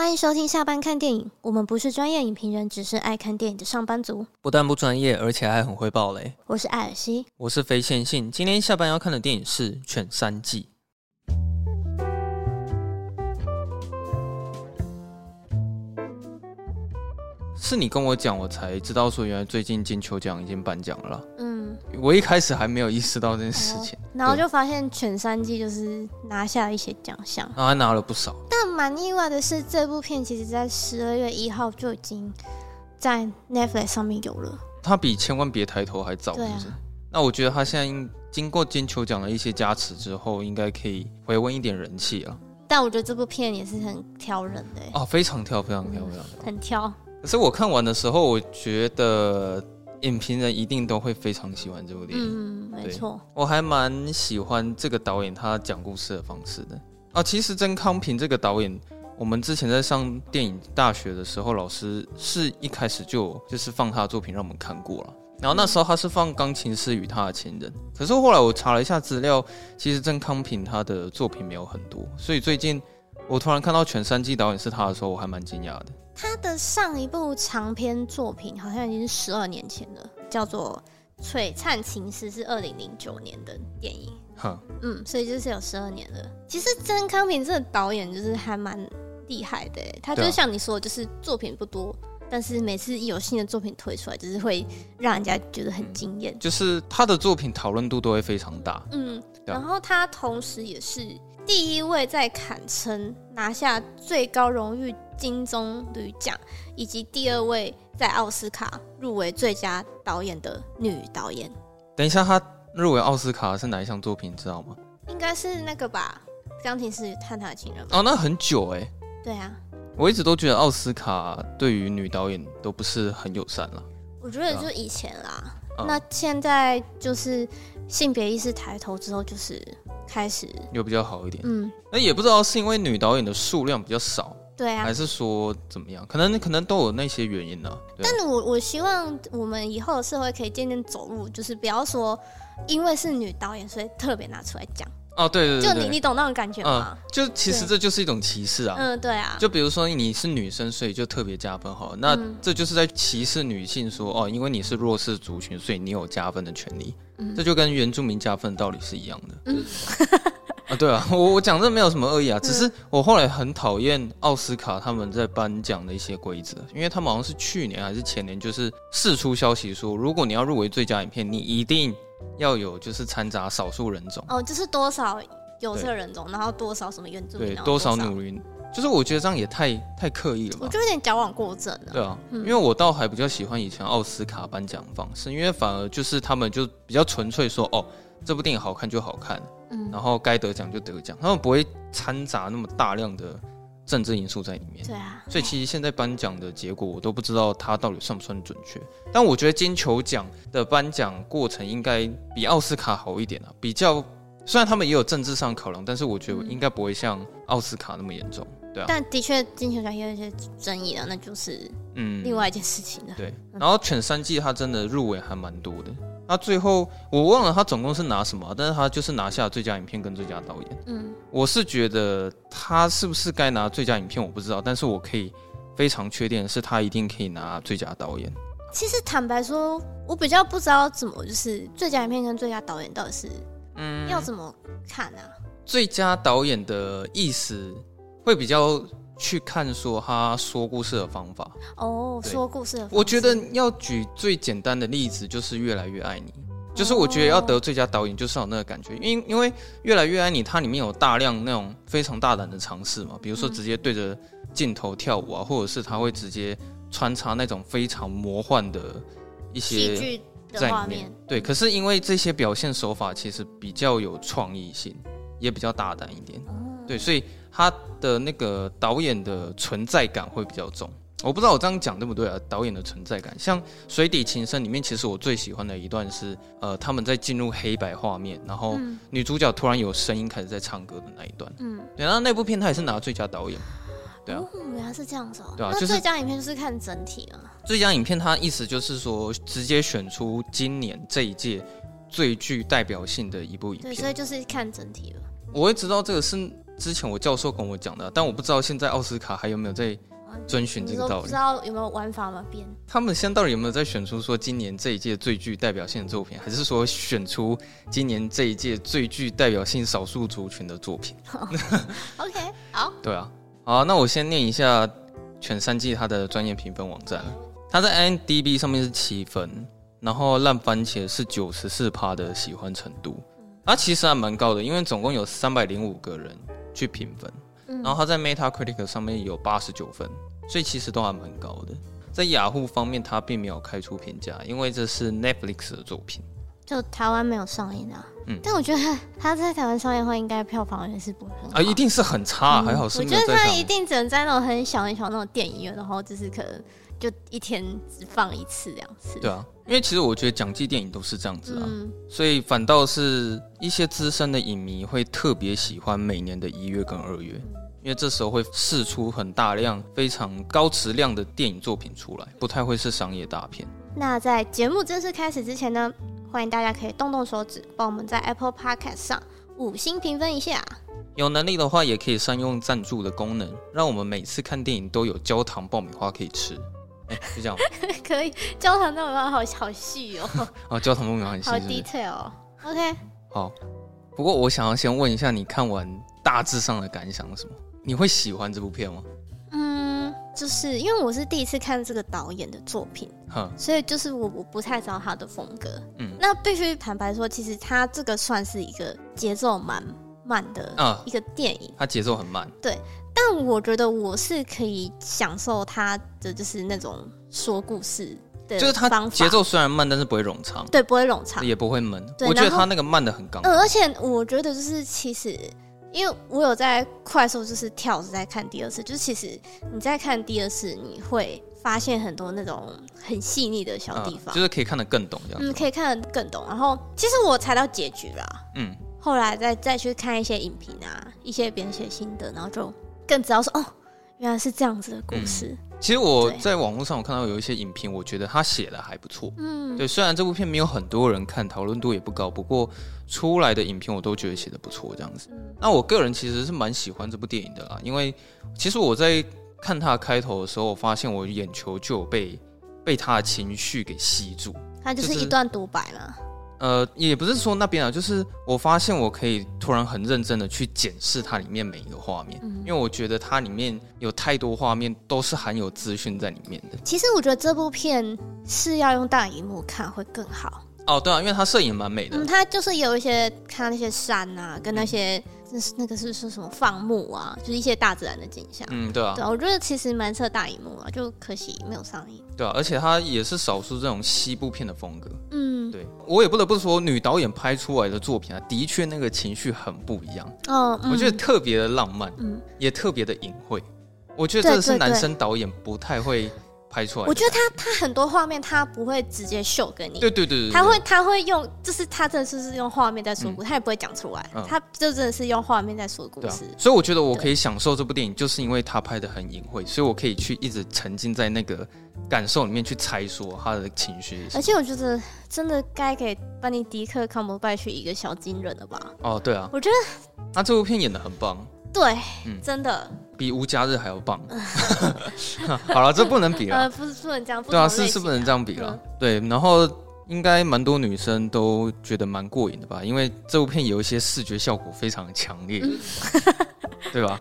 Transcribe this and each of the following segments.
欢迎收听下班看电影。我们不是专业影评人，只是爱看电影的上班族。不但不专业，而且还很会爆雷。我是艾尔西，我是非线性。今天下班要看的电影是《犬三季》。是你跟我讲，我才知道说，原来最近金球奖已经颁奖了。嗯，我一开始还没有意识到这件事情，然后就发现《犬三季》就是拿下了一些奖项，然后还拿了不少。但蛮意外的是，这部片其实在十二月一号就已经在 Netflix 上面有了。它比《千万别抬头》还早，是不是？啊、那我觉得它现在经过金球奖的一些加持之后，应该可以回温一点人气啊。但我觉得这部片也是很挑人的哦，非常挑，非常挑，非常挑，嗯、很挑。可是我看完的时候，我觉得影评人一定都会非常喜欢这部电影。嗯，没错，我还蛮喜欢这个导演他讲故事的方式的。啊，其实曾康平这个导演，我们之前在上电影大学的时候，老师是一开始就就是放他的作品让我们看过了。然后那时候他是放《钢琴师与他的情人》，可是后来我查了一下资料，其实曾康平他的作品没有很多，所以最近我突然看到《全三季》导演是他的时候，我还蛮惊讶的。他的上一部长篇作品好像已经是十二年前了，叫做《璀璨情诗》，是二零零九年的电影。哈嗯，所以就是有十二年了。其实曾康平这个导演就是还蛮厉害的，他就像你说的，就是作品不多，但是每次一有新的作品推出来，就是会让人家觉得很惊艳。就是他的作品讨论度都会非常大。嗯，然后他同时也是第一位在坎城拿下最高荣誉。金棕榈奖，以及第二位在奥斯卡入围最佳导演的女导演。等一下，她入围奥斯卡是哪一项作品？你知道吗？应该是那个吧，《钢琴师探他的情人》。哦，那很久哎、欸。对啊，我一直都觉得奥斯卡对于女导演都不是很友善了。我觉得就以前啦，啊、那现在就是性别意识抬头之后，就是开始有比较好一点。嗯，那也不知道是因为女导演的数量比较少。对啊，还是说怎么样？可能可能都有那些原因呢、啊。但我我希望我们以后的社会可以渐渐走入，就是不要说因为是女导演，所以特别拿出来讲。哦，对对对，就你你懂那种感觉吗？嗯、就其实这就是一种歧视啊。嗯，对啊。就比如说你是女生，所以就特别加分好了，那这就是在歧视女性说，说哦，因为你是弱势族群，所以你有加分的权利。嗯、这就跟原住民加分的道理是一样的。嗯。啊，对啊，我我讲这没有什么恶意啊，只是我后来很讨厌奥斯卡他们在颁奖的一些规则，因为他们好像是去年还是前年，就是释出消息说，如果你要入围最佳影片，你一定要有就是掺杂少数人种哦，就是多少有色人种，然后多少什么原住民，对，多少努力，就是我觉得这样也太太刻意了吧，我就有点矫枉过正了。对啊，嗯、因为我倒还比较喜欢以前奥斯卡颁奖方式，因为反而就是他们就比较纯粹说，哦，这部电影好看就好看。嗯，然后该得奖就得奖，他们不会掺杂那么大量的政治因素在里面。对啊，所以其实现在颁奖的结果我都不知道它到底算不算准确。但我觉得金球奖的颁奖过程应该比奥斯卡好一点啊，比较虽然他们也有政治上考量，但是我觉得应该不会像奥斯卡那么严重。对啊，但的确金球奖也有一些争议啊，那就是嗯另外一件事情了。对，然后犬三季它真的入围还蛮多的。他最后我忘了他总共是拿什么，但是他就是拿下最佳影片跟最佳导演。嗯，我是觉得他是不是该拿最佳影片我不知道，但是我可以非常确定是他一定可以拿最佳导演。其实坦白说，我比较不知道怎么就是最佳影片跟最佳导演到底是嗯要怎么看啊？最佳导演的意思会比较。去看说他说故事的方法哦，对说故事的方法。我觉得要举最简单的例子就是《越来越爱你》，就是我觉得要得最佳导演就是有那个感觉，因因为《越来越爱你》它里面有大量那种非常大胆的尝试嘛，比如说直接对着镜头跳舞啊，或者是他会直接穿插那种非常魔幻的一些在里面。对，可是因为这些表现手法其实比较有创意性，也比较大胆一点，对，所以。他的那个导演的存在感会比较重，我不知道我这样讲对不对啊？导演的存在感，像《水底情深》里面，其实我最喜欢的一段是，呃，他们在进入黑白画面，然后女主角突然有声音开始在唱歌的那一段。嗯，对然后那部片他也是拿最佳导演。对啊，原来是这样子哦。对啊，就是最佳影片就是看整体啊。最佳影片，它意思就是说，直接选出今年这一届最具代表性的一部影片。对，所以就是看整体了。我会知道这个是。之前我教授跟我讲的，但我不知道现在奥斯卡还有没有在遵循这个道理。不知道有没有玩法吗？变？他们现在到底有没有在选出说今年这一届最具代表性的作品，还是说选出今年这一届最具代表性少数族群的作品？OK，好。对啊，好，那我先念一下全三季它的专业评分网站。它在 IMDB 上面是七分，然后烂番茄是九十四趴的喜欢程度，它其实还蛮高的，因为总共有三百零五个人去评分，然后他在 Metacritic 上面有八十九分，所以其实都还蛮高的。在雅虎方面，它并没有开出评价，因为这是 Netflix 的作品，就台湾没有上映啊。嗯，但我觉得它在台湾上映的话，应该票房也是不会很好啊，一定是很差，还好是。我觉得它一定只能在那种很小很小那种电影院，然后就是可能。就一天只放一次两次。对啊，因为其实我觉得讲季电影都是这样子啊，嗯、所以反倒是一些资深的影迷会特别喜欢每年的一月跟二月，因为这时候会释出很大量非常高质量的电影作品出来，不太会是商业大片。那在节目正式开始之前呢，欢迎大家可以动动手指，帮我们在 Apple Podcast 上五星评分一下。有能力的话，也可以善用赞助的功能，让我们每次看电影都有焦糖爆米花可以吃。哎、欸，就这样，可以焦糖爆米花好好细哦。哦，焦糖爆米花很细，好 detail 哦。OK，好。不过我想要先问一下，你看完大致上的感想是什么？你会喜欢这部片吗？嗯，就是因为我是第一次看这个导演的作品，哼，所以就是我我不太知道他的风格。嗯，那必须坦白说，其实他这个算是一个节奏蛮慢的啊一个电影，他节奏很慢，对。但我觉得我是可以享受他的，就是那种说故事的，就是他节奏虽然慢，但是不会冗长，对，不会冗长，也不会闷。我觉得他那个慢的很刚。嗯，而且我觉得就是其实，因为我有在快速就是跳着在看第二次，就是其实你在看第二次，你会发现很多那种很细腻的小地方，就是可以看得更懂这样。嗯，可以看得更懂。然后其实我猜到结局了，嗯，后来再再去看一些影评啊，一些别人写心得，然后就。更知道说哦，原来是这样子的故事。嗯、其实我在网络上我看到有一些影评，我觉得他写的还不错。嗯，对，虽然这部片没有很多人看，讨论度也不高，不过出来的影评我都觉得写的不错。这样子，嗯、那我个人其实是蛮喜欢这部电影的啦，因为其实我在看他开头的时候，我发现我眼球就有被被他的情绪给吸住。他就是一段独白嘛。呃，也不是说那边啊，就是我发现我可以突然很认真的去检视它里面每一个画面，嗯、因为我觉得它里面有太多画面都是含有资讯在里面的。其实我觉得这部片是要用大荧幕看会更好。哦，对啊，因为它摄影蛮美的。嗯，它就是有一些看那些山啊，跟那些。嗯那是那个是说什么放牧啊，就是一些大自然的景象。嗯，对啊，对，我觉得其实蛮适合大荧幕啊，就可惜没有上映。对啊，而且它也是少数这种西部片的风格。嗯，对，我也不得不说，女导演拍出来的作品啊，的确那个情绪很不一样。哦，嗯、我觉得特别的浪漫，嗯，也特别的隐晦。我觉得这是男生导演不太会。拍出来，我觉得他他很多画面他不会直接秀给你，对对对，他会他会用，就是他真的是是用画面在说故事，他也不会讲出来，他就真的是用画面在说故事。所以我觉得我可以享受这部电影，就是因为他拍的很隐晦，所以我可以去一直沉浸在那个感受里面去猜说他的情绪。而且我觉得真的该给班尼迪克·康伯拜去一个小金人了吧？哦，对啊，我觉得他这部片演的很棒。对，嗯，真的比无家日还要棒。好了，这不能比了。呃，不是不能这样。对啊，是是不能这样比了。对，然后应该蛮多女生都觉得蛮过瘾的吧？因为这部片有一些视觉效果非常强烈，对吧？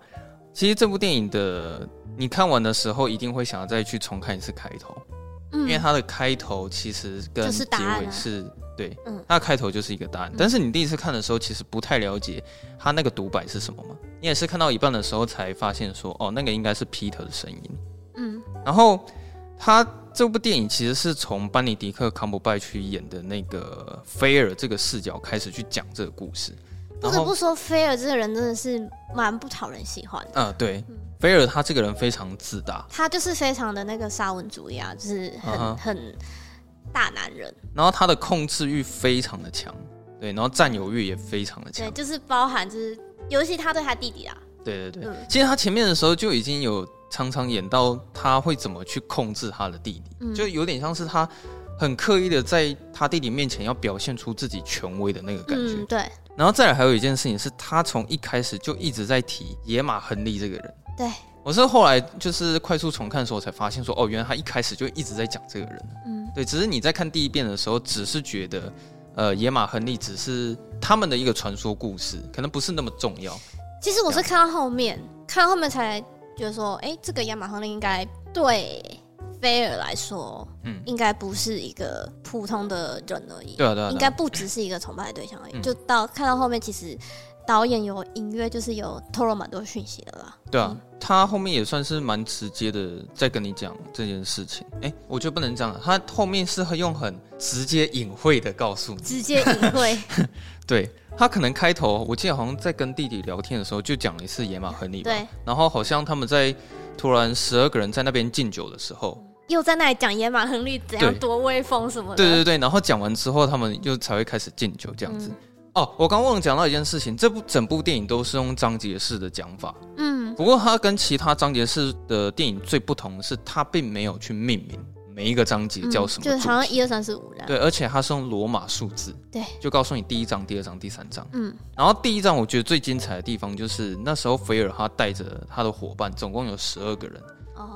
其实这部电影的你看完的时候，一定会想要再去重看一次开头，因为它的开头其实跟结尾是。对，嗯，那开头就是一个答案，但是你第一次看的时候，其实不太了解他那个独白是什么嘛？你也是看到一半的时候才发现说，哦，那个应该是 Peter 的声音，嗯，然后他这部电影其实是从班尼迪克·康伯拜去演的那个菲尔这个视角开始去讲这个故事。不得不说，菲尔这个人真的是蛮不讨人喜欢的。嗯，对，菲尔他这个人非常自大，他就是非常的那个沙文主义啊，就是很、uh. 很。大男人，然后他的控制欲非常的强，对，然后占有欲也非常的强，对，就是包含就是尤其他对他弟弟啊，对对对，嗯、其实他前面的时候就已经有常常演到他会怎么去控制他的弟弟，嗯、就有点像是他很刻意的在他弟弟面前要表现出自己权威的那个感觉。嗯，对。然后再来还有一件事情是，他从一开始就一直在提野马亨利这个人。对。我是后来就是快速重看的时候才发现说，哦，原来他一开始就一直在讲这个人。嗯，对。只是你在看第一遍的时候，只是觉得，呃，野马亨利只是他们的一个传说故事，可能不是那么重要。其实我是看到后面，看到后面才觉得说，哎，这个野马亨利应该对。菲尔来说，嗯，应该不是一个普通的人而已。对啊，对啊，应该不只是一个崇拜的对象而已。嗯、就到看到后面，其实导演有隐约就是有透露蛮多讯息的啦。对啊，他后面也算是蛮直接的在跟你讲这件事情。哎、欸，我觉得不能这样，他后面是会用很直接隐晦的告诉你，直接隐晦。对，他可能开头，我记得好像在跟弟弟聊天的时候就讲了一次野马亨利。对，然后好像他们在突然十二个人在那边敬酒的时候。又在那里讲野马亨利怎样多威风什么的，对对对，然后讲完之后，他们又才会开始敬酒这样子。嗯、哦，我刚忘了讲到一件事情，这部整部电影都是用章节式的讲法，嗯，不过它跟其他章节式的电影最不同的是，它并没有去命名每一个章节叫什么、嗯，就好像一二三四五。对，而且它是用罗马数字，对，就告诉你第一章、第二章、第三章，嗯，然后第一章我觉得最精彩的地方就是那时候菲尔他带着他的伙伴，总共有十二个人。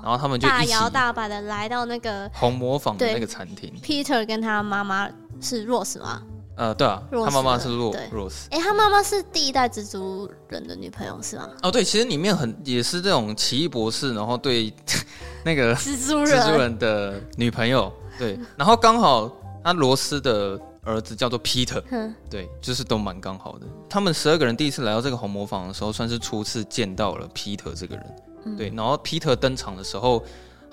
然后他们就大摇大摆的来到那个红磨坊的那个餐厅。Peter 跟他妈妈是 Rose 吗？呃，对啊，他妈妈是 Rose。哎，他妈妈是第一代蜘蛛人的女朋友是吗？哦，对，其实里面很也是这种奇异博士，然后对 那个蜘蛛人蜘蛛人的女朋友，对，然后刚好他罗斯的儿子叫做 Peter，对，就是都蛮刚好的。他们十二个人第一次来到这个红魔坊的时候，算是初次见到了 Peter 这个人。对，然后皮特登场的时候，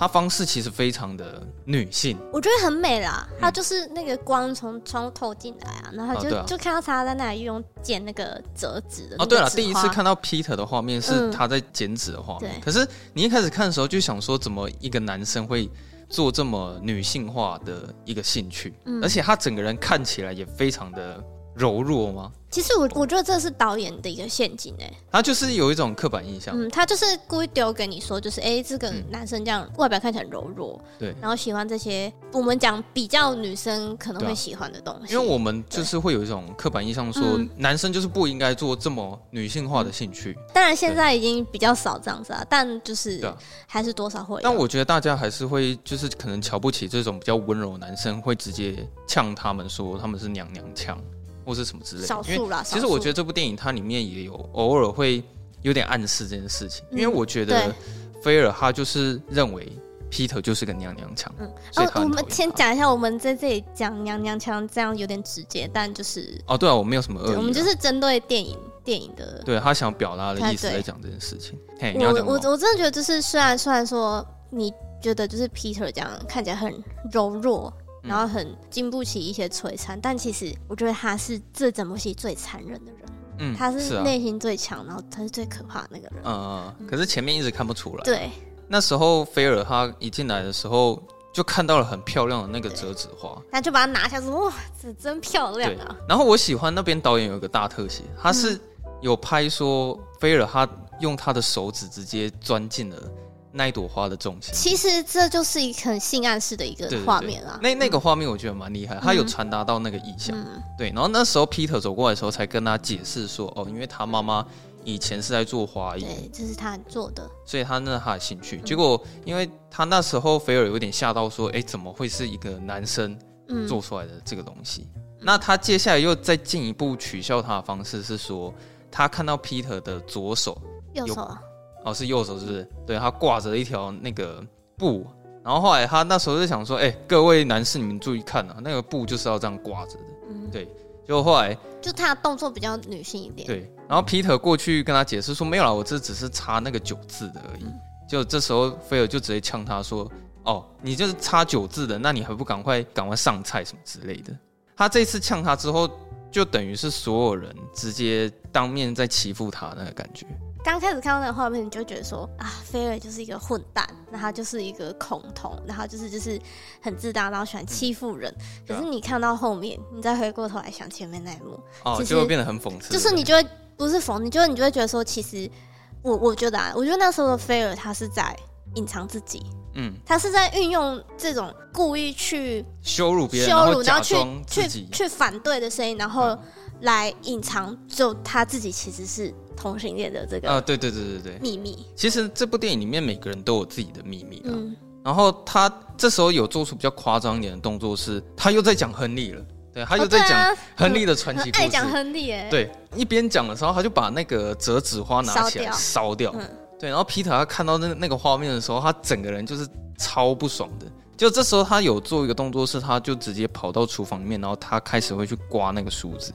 他方式其实非常的女性，我觉得很美啦。他就是那个光从窗户透进来啊，然后就、就看到他在那里用剪那个折纸的。哦，对了，第一次看到 Peter 的画面是他在剪纸的画面。嗯、可是你一开始看的时候就想说，怎么一个男生会做这么女性化的一个兴趣？嗯、而且他整个人看起来也非常的。柔弱吗？其实我我觉得这是导演的一个陷阱哎，他就是有一种刻板印象，嗯，他就是故意丢给你说，就是哎、欸，这个男生这样外表看起来很柔弱，对，然后喜欢这些我们讲比较女生可能会喜欢的东西，因为我们就是会有一种刻板印象，说男生就是不应该做这么女性化的兴趣。当然现在已经比较少这样子啊，但就是还是多少会。但我觉得大家还是会就是可能瞧不起这种比较温柔的男生，会直接呛他们说他们是娘娘腔。或是什么之类的，少数啦。其实我觉得这部电影它里面也有偶尔会有点暗示这件事情，因为我觉得菲尔他就是认为 Peter 就是个娘娘腔。嗯，哦，我们先讲一下，我们在这里讲娘娘腔，这样有点直接，但就是哦，对啊，我没有什么恶意，我们就是针对电影电影的，对他想表达的意思来讲这件事情。嘿，我我我真的觉得就是虽然虽然说你觉得就是 Peter 这样看起来很柔弱。然后很经不起一些摧残，但其实我觉得他是这整部戏最残忍的人。嗯，他是内心最强，然后他是最可怕的那个人。嗯嗯。可是前面一直看不出来。对。那时候菲尔他一进来的时候，就看到了很漂亮的那个折纸花，那就把它拿下说：“哇，这真漂亮啊！”然后我喜欢那边导演有一个大特写，他是有拍说菲尔他用他的手指直接钻进了。那一朵花的重心，其实这就是一个很性暗示的一个画面啊。那那个画面我觉得蛮厉害，他有传达到那个意象。嗯、对，然后那时候 Peter 走过来的时候，才跟他解释说，哦，因为他妈妈以前是在做花艺，对，这是他做的，所以他那他的兴趣。结果，因为他那时候菲尔有点吓到，说，哎，怎么会是一个男生做出来的这个东西？嗯、那他接下来又再进一步取笑他的方式是说，他看到 Peter 的左手，右手啊。哦，是右手，是不是？对，他挂着一条那个布，然后后来他那时候就想说：“哎、欸，各位男士，你们注意看啊，那个布就是要这样挂着的。嗯”对。就后来就他的动作比较女性一点。对。然后皮特过去跟他解释说：“没有啦，我这只是擦那个九字的而已。嗯”就这时候菲尔就直接呛他说：“哦，你就是擦九字的，那你还不赶快赶快上菜什么之类的？”他这次呛他之后，就等于是所有人直接当面在欺负他那个感觉。刚开始看到那个画面，你就觉得说啊，菲尔就是一个混蛋，那他就是一个恐同，然后就是就是很自大，然后喜欢欺负人。嗯、可是你看到后面，你再回过头来想前面那一幕，哦，其实就会变得很讽刺。就是你就会不是讽，你就你就会觉得说，其实我我觉得啊，我觉得那时候的菲尔他是在隐藏自己。嗯，他是在运用这种故意去羞辱别人，羞辱，然后去去去去反对的声音，然后来隐藏，就他自己其实是同性恋的这个啊，对对对对对，秘密。其实这部电影里面每个人都有自己的秘密，嗯，然后他这时候有做出比较夸张一点的动作，是他又在讲亨利了，对，他又在讲亨利的传奇故事，爱讲亨利，哎，对，一边讲的时候，他就把那个折纸花拿起来烧掉。对，然后皮特他看到那那个画面的时候，他整个人就是超不爽的。就这时候，他有做一个动作，是他就直接跑到厨房里面，然后他开始会去刮那个梳子。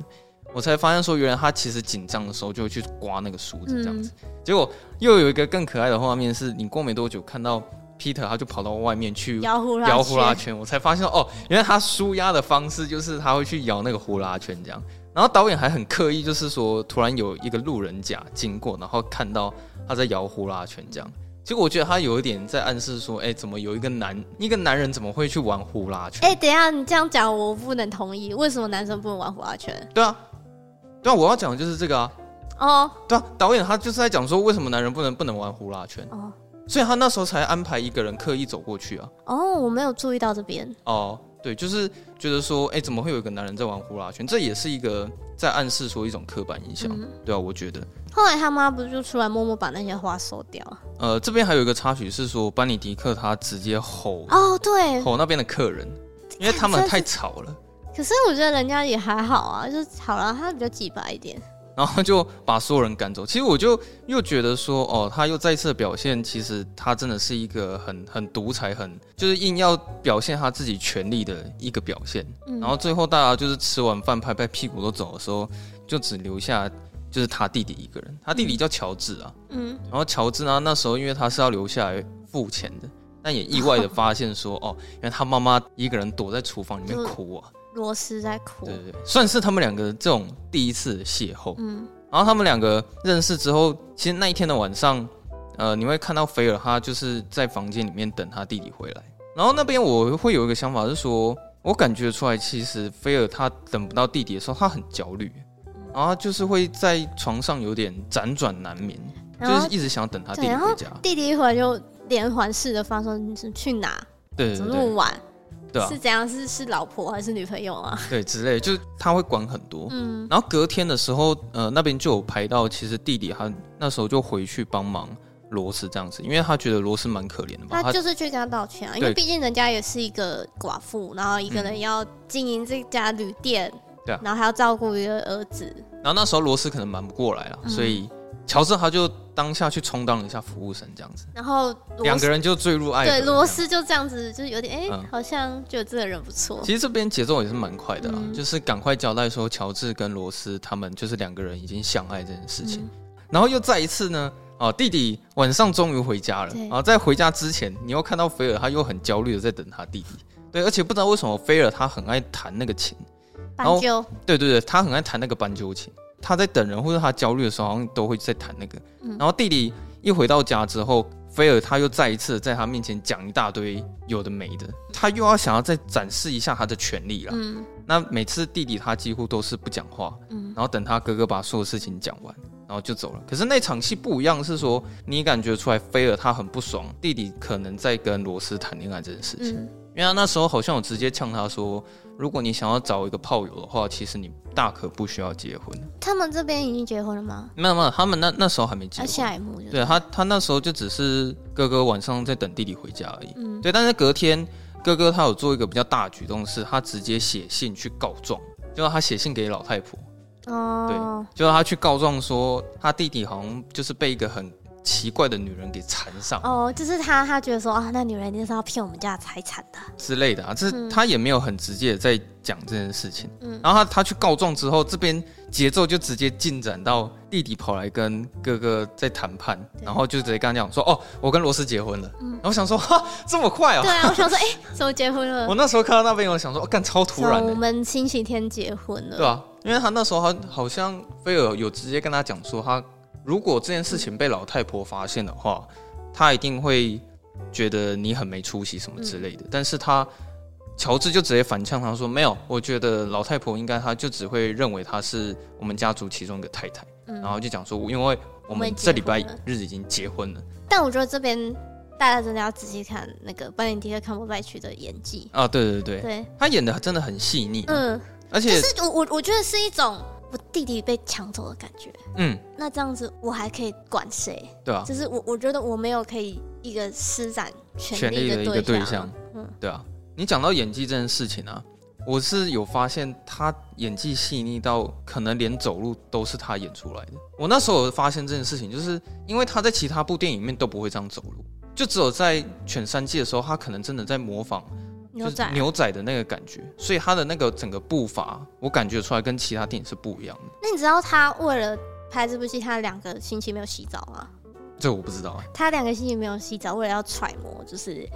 我才发现说，原来他其实紧张的时候就会去刮那个梳子这样子。嗯、结果又有一个更可爱的画面，是你过没多久看到 Peter 他就跑到外面去摇呼啦摇呼啦圈。我才发现哦，原来他舒压的方式就是他会去摇那个呼啦圈这样。然后导演还很刻意，就是说突然有一个路人甲经过，然后看到。他在摇呼啦圈，这样，结果我觉得他有一点在暗示说，哎、欸，怎么有一个男一个男人怎么会去玩呼啦圈？哎、欸，等一下，你这样讲我不能同意，为什么男生不能玩呼啦圈？对啊，对啊，我要讲的就是这个啊。哦，对啊，导演他就是在讲说，为什么男人不能不能玩呼啦圈？哦，所以他那时候才安排一个人刻意走过去啊。哦，我没有注意到这边。哦。对，就是觉得说，哎，怎么会有一个男人在玩呼啦圈？这也是一个在暗示说一种刻板印象，嗯、对啊，我觉得。后来他妈不是就出来默默把那些花收掉？呃，这边还有一个插曲是说，班尼迪克他直接吼哦，对，吼那边的客人，因为他们太吵了。可是我觉得人家也还好啊，就是好了，他比较直白一点。然后就把所有人赶走。其实我就又觉得说，哦，他又再次表现，其实他真的是一个很很独裁，很就是硬要表现他自己权力的一个表现。嗯、然后最后大家就是吃完饭拍拍屁股都走的时候，就只留下就是他弟弟一个人。他弟弟叫乔治啊。嗯。然后乔治呢，那时候因为他是要留下来付钱的，但也意外的发现说，哦，原来他妈妈一个人躲在厨房里面哭啊。罗斯在哭，对对对，算是他们两个这种第一次的邂逅。嗯，然后他们两个认识之后，其实那一天的晚上，呃，你会看到菲尔他就是在房间里面等他弟弟回来。然后那边我会有一个想法是说，我感觉出来，其实菲尔他等不到弟弟的时候，他很焦虑，然后就是会在床上有点辗转难眠，就是一直想等他弟弟回家。弟弟一回来就连环式的发说：“你是去哪？对，对，对，怎么那么晚？”对啊、是怎样？是是老婆还是女朋友啊？对，之类，就是他会管很多。嗯，然后隔天的时候，呃，那边就有拍到，其实弟弟他那时候就回去帮忙罗斯这样子，因为他觉得罗斯蛮可怜的嘛。他就是去跟他道歉啊，因为毕竟人家也是一个寡妇，然后一个人要经营这家旅店，对、嗯，然后还要照顾一个儿子。然后那时候罗斯可能瞒不过来了，嗯、所以。乔治他就当下去充当了一下服务生这样子，然后两个人就坠入爱河。对，罗斯就这样子，就是有点哎，欸嗯、好像觉得这个人不错。其实这边节奏也是蛮快的啊，嗯、就是赶快交代说乔治跟罗斯他们就是两个人已经相爱这件事情，嗯、然后又再一次呢，哦，弟弟晚上终于回家了，啊在回家之前，你又看到菲尔他又很焦虑的在等他弟弟，对，而且不知道为什么菲尔他很爱弹那个琴，斑鸠，对对对，他很爱弹那个斑鸠琴。他在等人或者他焦虑的时候，好像都会在谈那个。然后弟弟一回到家之后，菲尔他又再一次在他面前讲一大堆有的没的，他又要想要再展示一下他的权利了。嗯，那每次弟弟他几乎都是不讲话，嗯，然后等他哥哥把所有事情讲完，然后就走了。可是那场戏不一样，是说你感觉出来菲尔他很不爽，弟弟可能在跟罗斯谈恋爱这件事情。嗯因为他那时候好像我直接呛他说：“如果你想要找一个炮友的话，其实你大可不需要结婚。”他们这边已经结婚了吗？没有没有，他们那那时候还没结婚。下一幕对他他那时候就只是哥哥晚上在等弟弟回家而已。嗯，对。但是隔天哥哥他有做一个比较大的举动，是他直接写信去告状，就是他写信给老太婆。哦，对，就是他去告状说他弟弟好像就是被一个很。奇怪的女人给缠上哦，就是他，他觉得说啊，那女人一定是要骗我们家财产的之类的啊，这、嗯、他也没有很直接的在讲这件事情。嗯，然后他他去告状之后，这边节奏就直接进展到弟弟跑来跟哥哥在谈判，然后就直接跟他讲说，哦，我跟罗斯结婚了。嗯，然后我想说，哈，这么快啊？对啊，我想说，哎、欸，怎么结婚了？我那时候看到那边，我想说，干、哦、超突然的。我们星期天结婚了，对啊，因为他那时候他好像菲尔有直接跟他讲说他。如果这件事情被老太婆发现的话，她一定会觉得你很没出息什么之类的。嗯、但是他乔治就直接反呛他说：“没有，我觉得老太婆应该，她就只会认为她是我们家族其中一个太太。嗯”然后就讲说：“因为我们这礼拜日子已经结婚了。”但我觉得这边大家真的要仔细看那个班尼迪克·康伯拜区的演技啊！对对对，对，他演的真的很细腻，嗯，而且就是我我我觉得是一种我弟弟被抢走的感觉，嗯，那这样子我还可以管谁？对啊，就是我我觉得我没有可以一个施展权力的一个对象，嗯，对啊，你讲到演技这件事情啊。我是有发现他演技细腻到可能连走路都是他演出来的。我那时候有发现这件事情，就是因为他在其他部电影里面都不会这样走路，就只有在《犬三季》的时候，他可能真的在模仿牛仔牛仔的那个感觉，所以他的那个整个步伐，我感觉出来跟其他电影是不一样的。那你知道他为了拍这部戏，他两个星期没有洗澡吗？这我不知道啊。他两个星期没有洗澡，为了要揣摩，就是。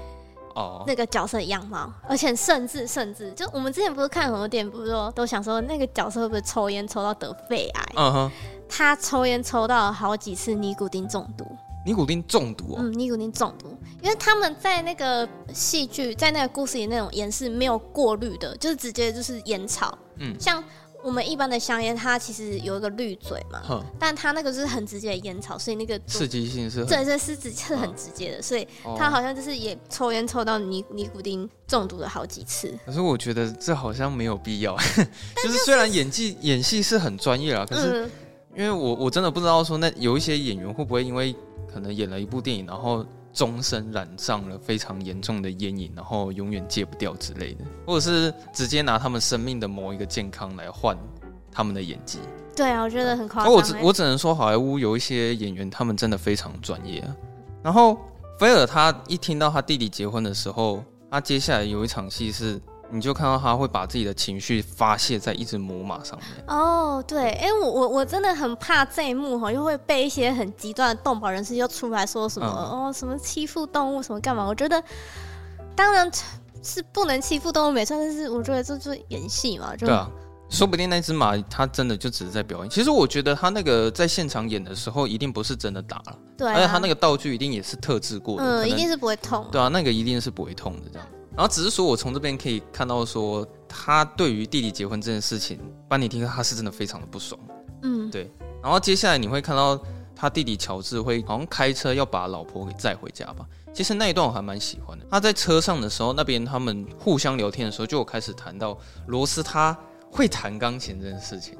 哦，那个角色的样貌，而且甚至甚至，就我们之前不是看很多电影，不是说都想说那个角色会不会抽烟抽到得肺癌？嗯哼，他抽烟抽到了好几次尼古丁中毒。尼古丁中毒哦？嗯，尼古丁中毒，因为他们在那个戏剧，在那个故事里那种烟是没有过滤的，就是直接就是烟草。嗯，像。我们一般的香烟，它其实有一个滤嘴嘛，但它那个就是很直接的烟草，所以那个刺激性是很对，这是直是很直接的，哦、所以他好像就是也抽烟抽到尼尼古丁中毒了好几次。可是我觉得这好像没有必要，就是虽然演技演戏是很专业啦，可是因为我我真的不知道说那有一些演员会不会因为可能演了一部电影，然后。终身染上了非常严重的烟瘾，然后永远戒不掉之类的，或者是直接拿他们生命的某一个健康来换他们的演技。对啊，我觉得很夸张。我只我只能说，好莱坞有一些演员，他们真的非常专业啊。然后菲尔他一听到他弟弟结婚的时候，他接下来有一场戏是。你就看到他会把自己的情绪发泄在一只母马上面。哦，对，哎，我我我真的很怕这一幕哈，又会被一些很极端的动保人士又出来说什么、嗯、哦，什么欺负动物，什么干嘛？我觉得当然是不能欺负动物没错，但是我觉得这就是演戏嘛。就对啊，说不定那只马它真的就只是在表演。其实我觉得他那个在现场演的时候，一定不是真的打了，对、啊，而且他那个道具一定也是特制过的，嗯，一定是不会痛。对啊，那个一定是不会痛的，这样。然后只是说，我从这边可以看到，说他对于弟弟结婚这件事情，班尼迪克他是真的非常的不爽。嗯，对。然后接下来你会看到他弟弟乔治会好像开车要把老婆给载回家吧。其实那一段我还蛮喜欢的。他在车上的时候，那边他们互相聊天的时候，就有开始谈到罗斯他会弹钢琴这件事情。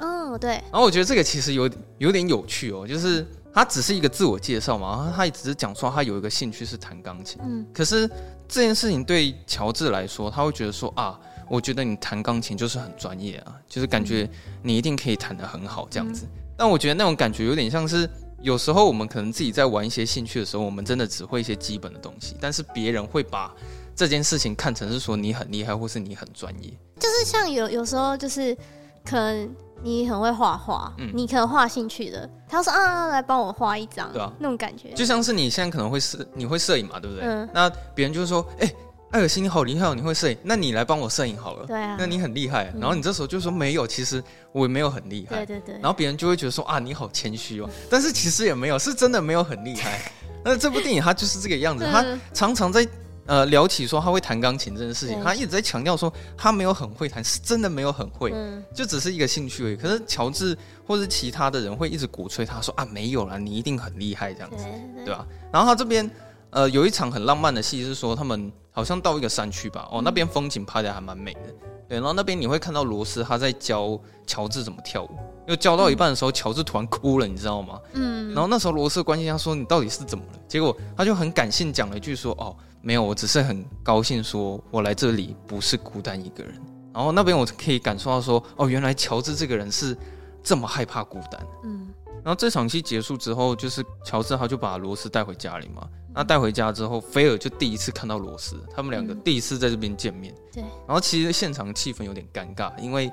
哦，对。然后我觉得这个其实有有点有趣哦，就是。他只是一个自我介绍嘛，然后他也只是讲说他有一个兴趣是弹钢琴。嗯，可是这件事情对乔治来说，他会觉得说啊，我觉得你弹钢琴就是很专业啊，就是感觉你一定可以弹得很好这样子。嗯，但我觉得那种感觉有点像是有时候我们可能自己在玩一些兴趣的时候，我们真的只会一些基本的东西，但是别人会把这件事情看成是说你很厉害，或是你很专业。就是像有有时候就是可能。你很会画画，嗯，你可能画兴趣的，他说啊，来帮我画一张，对啊，那种感觉，就像是你现在可能会摄，你会摄影嘛，对不对？嗯，那别人就说，哎、欸，艾尔西你好厉害哦，你会摄影，那你来帮我摄影好了，对啊，那你很厉害，然后你这时候就说没有，其实我也没有很厉害，对对对，然后别人就会觉得说啊，你好谦虚哦，但是其实也没有，是真的没有很厉害。那这部电影它就是这个样子，它常常在。呃，聊起说他会弹钢琴这件事情，他一直在强调说他没有很会弹，是真的没有很会，嗯、就只是一个兴趣而已。可是乔治或是其他的人会一直鼓吹他说啊，没有啦，你一定很厉害这样子，对，吧？然后他这边呃有一场很浪漫的戏，是说他们好像到一个山区吧，哦，那边风景拍的还蛮美的，对。然后那边你会看到罗斯他在教乔治怎么跳舞，又教到一半的时候，乔、嗯、治突然哭了，你知道吗？嗯。然后那时候罗斯关心他说你到底是怎么了？结果他就很感性讲了一句说哦。没有，我只是很高兴，说我来这里不是孤单一个人。然后那边我可以感受到说，哦，原来乔治这个人是这么害怕孤单。嗯。然后这场戏结束之后，就是乔治他就把罗斯带回家里嘛。那带回家之后，菲尔就第一次看到罗斯，他们两个第一次在这边见面。对。然后其实现场气氛有点尴尬，因为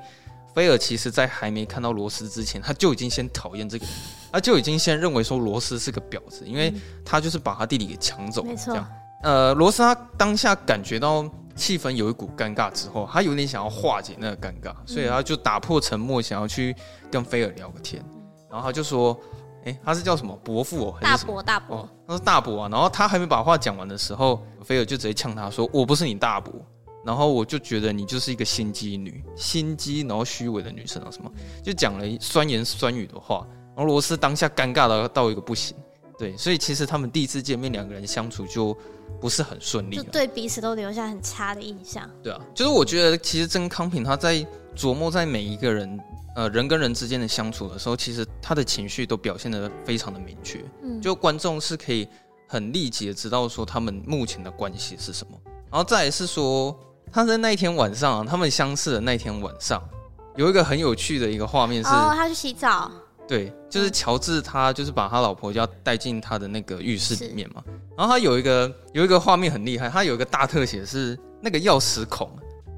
菲尔其实在还没看到罗斯之前，他就已经先讨厌这个人，他就已经先认为说罗斯是个婊子，因为他就是把他弟弟给抢走了。没错。呃，罗斯他当下感觉到气氛有一股尴尬之后，他有点想要化解那个尴尬，所以他就打破沉默，想要去跟菲尔聊个天。然后他就说：“哎、欸，他是叫什么伯父哦？大伯，大伯。哦”他说：“大伯啊。”然后他还没把话讲完的时候，菲尔就直接呛他说：“我不是你大伯。”然后我就觉得你就是一个心机女，心机然后虚伪的女生啊什么，就讲了酸言酸语的话。然后罗斯当下尴尬的到一个不行。对，所以其实他们第一次见面，两个人相处就不是很顺利，就对彼此都留下很差的印象。对啊，就是我觉得其实曾康平他在琢磨在每一个人呃人跟人之间的相处的时候，其实他的情绪都表现得非常的明确，嗯，就观众是可以很立即的知道说他们目前的关系是什么，然后再来是说他在那一天晚上，他们相识的那一天晚上。有一个很有趣的一个画面是，哦，他去洗澡。对，就是乔治，他就是把他老婆要带进他的那个浴室里面嘛。然后他有一个有一个画面很厉害，他有一个大特写是那个钥匙孔，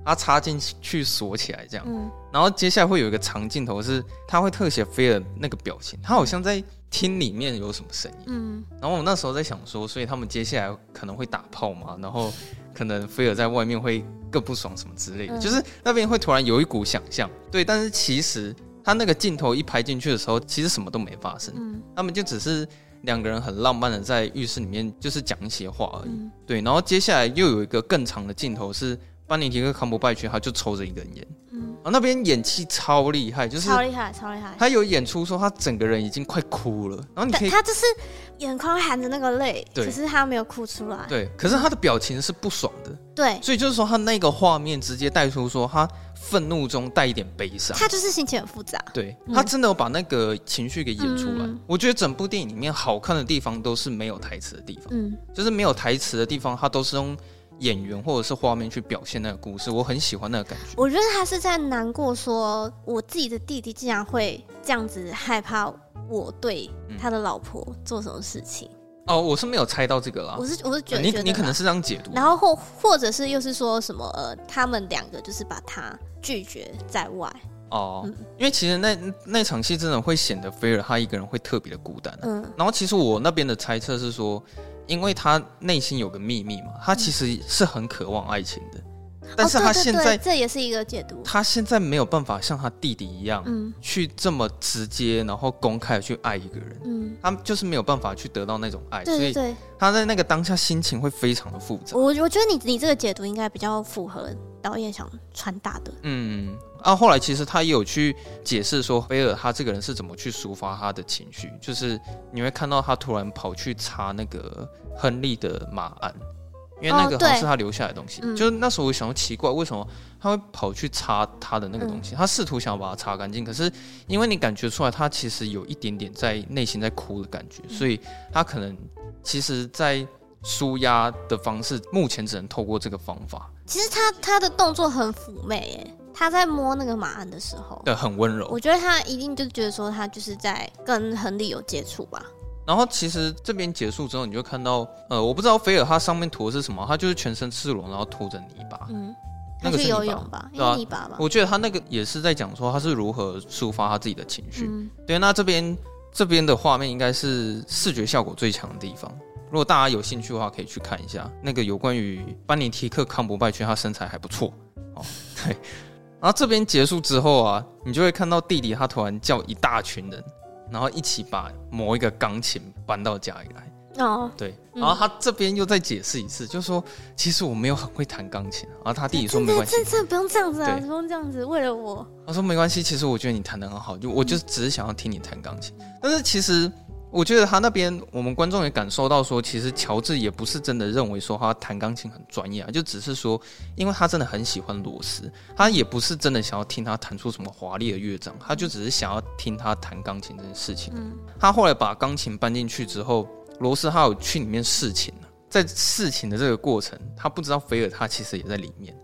他插进去锁起来这样。嗯。然后接下来会有一个长镜头是，他会特写菲尔那个表情，他好像在听里面有什么声音。嗯。然后我那时候在想说，所以他们接下来可能会打炮嘛？然后。可能菲尔在外面会更不爽什么之类的，嗯、就是那边会突然有一股想象，对，但是其实他那个镜头一拍进去的时候，其实什么都没发生，嗯，他们就只是两个人很浪漫的在浴室里面就是讲一些话而已，嗯、对，然后接下来又有一个更长的镜头是班尼提克康伯拜区，他就抽着一根烟。嗯啊，那边演技超厉害，就是超厉害，超厉害。他有演出说他整个人已经快哭了，然后你可以，他就是眼眶含着那个泪，对，可是他没有哭出来。对，可是他的表情是不爽的。对，所以就是说他那个画面直接带出说他愤怒中带一点悲伤，他就是心情很复杂。对，他真的有把那个情绪给演出来。嗯、我觉得整部电影里面好看的地方都是没有台词的地方，嗯，就是没有台词的地方，他都是用。演员或者是画面去表现那个故事，我很喜欢那个感觉。我觉得他是在难过，说我自己的弟弟竟然会这样子害怕我对他的老婆做什么事情。嗯、哦，我是没有猜到这个啦。我是我是觉得你你可能是这样解读，然后或或者是又是说什么呃，他们两个就是把他拒绝在外。哦，嗯、因为其实那那场戏真的会显得菲尔他一个人会特别的孤单。嗯，然后其实我那边的猜测是说。因为他内心有个秘密嘛，他其实是很渴望爱情的，但是他现在、这也是一个解读。他现在没有办法像他弟弟一样，嗯，去这么直接，然后公开的去爱一个人，嗯，他就是没有办法去得到那种爱，对对对，所以他在那个当下心情会非常的复杂。我我觉得你你这个解读应该比较符合导演想传达的，嗯。啊，后来其实他也有去解释说，菲尔他这个人是怎么去抒发他的情绪，就是你会看到他突然跑去查那个亨利的马案，因为那个好像是他留下来的东西。哦、就是那时候我想说奇怪，为什么他会跑去擦他的那个东西？嗯、他试图想要把它擦干净，可是因为你感觉出来他其实有一点点在内心在哭的感觉，所以他可能其实，在舒压的方式，目前只能透过这个方法。其实他他的动作很妩媚，耶。他在摸那个马鞍的时候，对，很温柔。我觉得他一定就觉得说，他就是在跟亨利有接触吧。然后其实这边结束之后，你就看到，呃，我不知道菲尔他上面涂的是什么，他就是全身赤裸，然后涂着泥巴。嗯，那个是游泳吧？对啊，泥巴吧。我觉得他那个也是在讲说他是如何抒发他自己的情绪。嗯、对，那这边这边的画面应该是视觉效果最强的地方。如果大家有兴趣的话，可以去看一下那个有关于班尼提克康伯拜区，他身材还不错。哦，对。然后这边结束之后啊，你就会看到弟弟他突然叫一大群人，然后一起把某一个钢琴搬到家里来。哦，对，然后他这边又再解释一次，嗯、就是说其实我没有很会弹钢琴。然后他弟弟说没关系，真的不用这样子啊，不用这样子，为了我。他说没关系，其实我觉得你弹得很好，就我就只是想要听你弹钢琴，但是其实。我觉得他那边，我们观众也感受到说，其实乔治也不是真的认为说他弹钢琴很专业啊，就只是说，因为他真的很喜欢罗斯，他也不是真的想要听他弹出什么华丽的乐章，他就只是想要听他弹钢琴这件事情。嗯，他后来把钢琴搬进去之后，罗斯他有去里面试琴，在试琴的这个过程，他不知道菲尔他其实也在里面，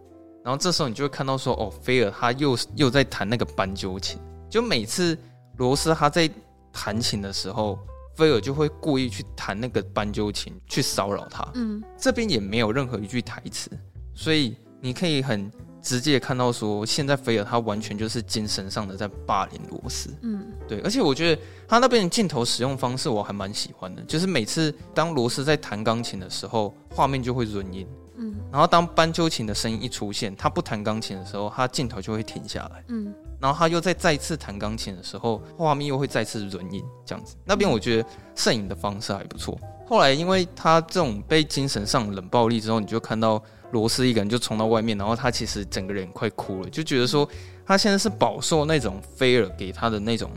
然后这时候你就会看到说，哦，菲尔他又又在弹那个斑鸠琴，就每次罗斯他在弹琴的时候。菲尔就会故意去弹那个斑鸠琴，去骚扰他。嗯，这边也没有任何一句台词，所以你可以很直接看到说，现在菲尔他完全就是精神上的在霸凌罗斯。嗯，对，而且我觉得他那边的镜头使用方式我还蛮喜欢的，就是每次当罗斯在弹钢琴的时候，画面就会润音。嗯，然后当斑鸠琴的声音一出现，他不弹钢琴的时候，他镜头就会停下来。嗯。然后他又在再次弹钢琴的时候，画面又会再次轮影，这样子。那边我觉得摄影的方式还不错。后来因为他这种被精神上冷暴力之后，你就看到罗斯一个人就冲到外面，然后他其实整个人快哭了，就觉得说他现在是饱受那种菲尔给他的那种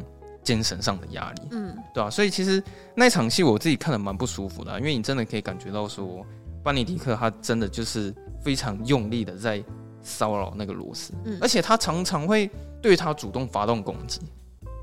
精神上的压力，嗯，对啊，所以其实那场戏我自己看的蛮不舒服的啊，因为你真的可以感觉到说，班尼迪克他真的就是非常用力的在骚扰那个罗斯，嗯，而且他常常会对他主动发动攻击。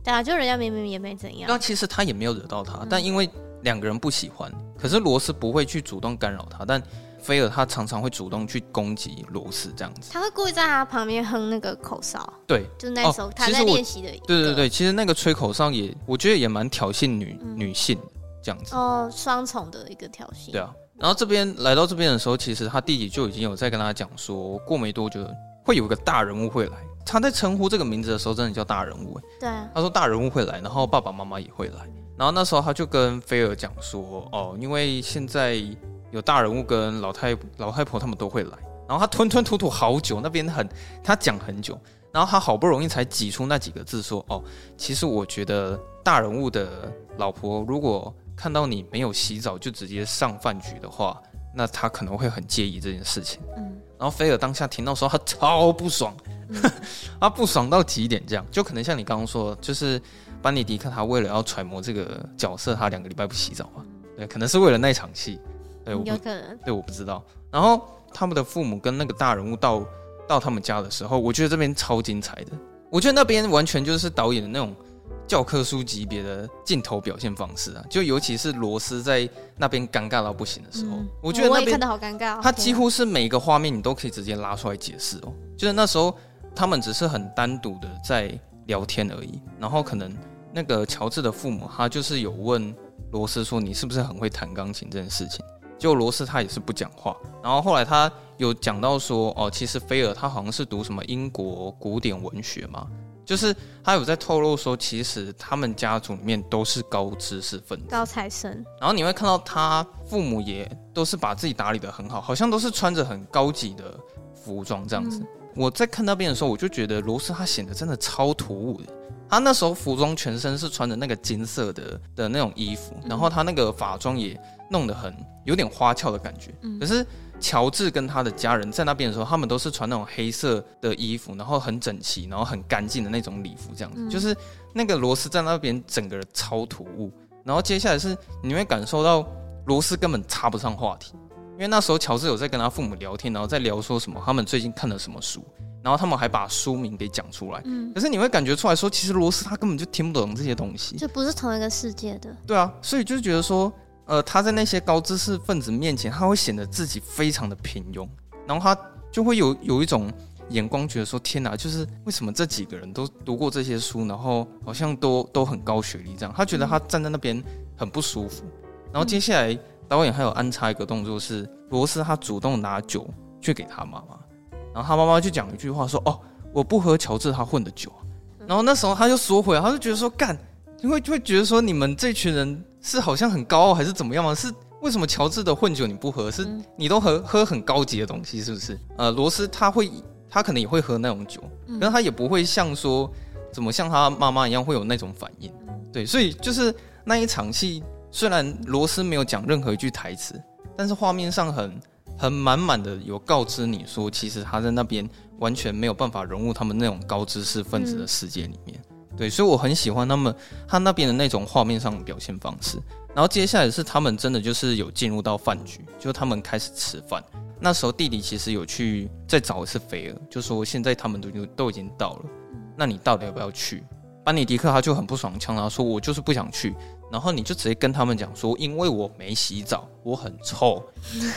对啊，就人家明明也没怎样，那其实他也没有惹到他，嗯，但因为两个人不喜欢，可是罗斯不会去主动干扰他，但。菲尔他常常会主动去攻击罗斯，这样子。他会故意在他旁边哼那个口哨。对，就那时候他在练习的。对对对，其实那个吹口哨也，我觉得也蛮挑衅女、嗯、女性这样子。哦，双重的一个挑衅。对啊，然后这边来到这边的时候，其实他弟弟就已经有在跟他讲说，过没多久会有一个大人物会来。他在称呼这个名字的时候，真的叫大人物。对啊。他说大人物会来，然后爸爸妈妈也会来。然后那时候他就跟菲尔讲说，哦，因为现在。有大人物跟老太老太婆他们都会来，然后他吞吞吐吐好久，那边很他讲很久，然后他好不容易才挤出那几个字说：“哦，其实我觉得大人物的老婆如果看到你没有洗澡就直接上饭局的话，那他可能会很介意这件事情。”嗯，然后菲尔当下听到说他超不爽，嗯、他不爽到极点，这样就可能像你刚刚说的，就是班尼迪克他为了要揣摩这个角色，他两个礼拜不洗澡啊？对，可能是为了那场戏。对，有可能。对，我不知道。然后他们的父母跟那个大人物到到他们家的时候，我觉得这边超精彩的。我觉得那边完全就是导演的那种教科书级别的镜头表现方式啊！就尤其是罗斯在那边尴尬到不行的时候，嗯、我觉得那边看得好尴尬。他几乎是每一个画面你都可以直接拉出来解释哦。就是那时候他们只是很单独的在聊天而已，然后可能那个乔治的父母他就是有问罗斯说：“你是不是很会弹钢琴这件事情？”就罗斯他也是不讲话，然后后来他有讲到说，哦，其实菲尔他好像是读什么英国古典文学嘛，就是他有在透露说，其实他们家族里面都是高知识分子、高材生。然后你会看到他父母也都是把自己打理的很好，好像都是穿着很高级的服装这样子。嗯、我在看那边的时候，我就觉得罗斯他显得真的超突兀的。他那时候服装全身是穿着那个金色的的那种衣服，然后他那个法装也弄得很有点花俏的感觉。可是乔治跟他的家人在那边的时候，他们都是穿那种黑色的衣服，然后很整齐，然后很干净的那种礼服，这样子。就是那个罗斯在那边整个人超突兀。然后接下来是你会感受到罗斯根本插不上话题，因为那时候乔治有在跟他父母聊天，然后在聊说什么他们最近看了什么书。然后他们还把书名给讲出来，嗯，可是你会感觉出来说，其实罗斯他根本就听不懂这些东西，就不是同一个世界的。对啊，所以就是觉得说，呃，他在那些高知识分子面前，他会显得自己非常的平庸，然后他就会有有一种眼光，觉得说，天哪，就是为什么这几个人都读过这些书，然后好像都都很高学历这样，他觉得他站在那边很不舒服。然后接下来导演还有安插一个动作是，罗斯他主动拿酒去给他妈妈。然后他妈妈就讲一句话说：“哦，我不喝乔治他混的酒。”然后那时候他就缩回来，他就觉得说：“干，就会就会觉得说你们这群人是好像很高傲还是怎么样吗？是为什么乔治的混酒你不喝？是你都喝喝很高级的东西是不是？呃，罗斯他会，他可能也会喝那种酒，可是他也不会像说怎么像他妈妈一样会有那种反应。对，所以就是那一场戏，虽然罗斯没有讲任何一句台词，但是画面上很。”很满满的有告知你说，其实他在那边完全没有办法融入他们那种高知识分子的世界里面。嗯、对，所以我很喜欢他们他那边的那种画面上的表现方式。然后接下来是他们真的就是有进入到饭局，就他们开始吃饭。那时候弟弟其实有去再找一次菲尔，就说现在他们都都已经到了，那你到底要不要去？班尼迪克他就很不爽，呛他说：“我就是不想去。”然后你就直接跟他们讲说，因为我没洗澡，我很臭，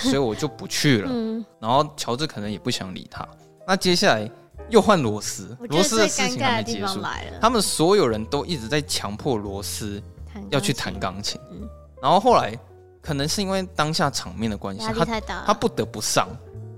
所以我就不去了。嗯、然后乔治可能也不想理他。那接下来又换罗斯，罗斯的事情还没结束，他们所有人都一直在强迫罗斯要去弹钢琴。嗯、然后后来可能是因为当下场面的关系，他他不得不上，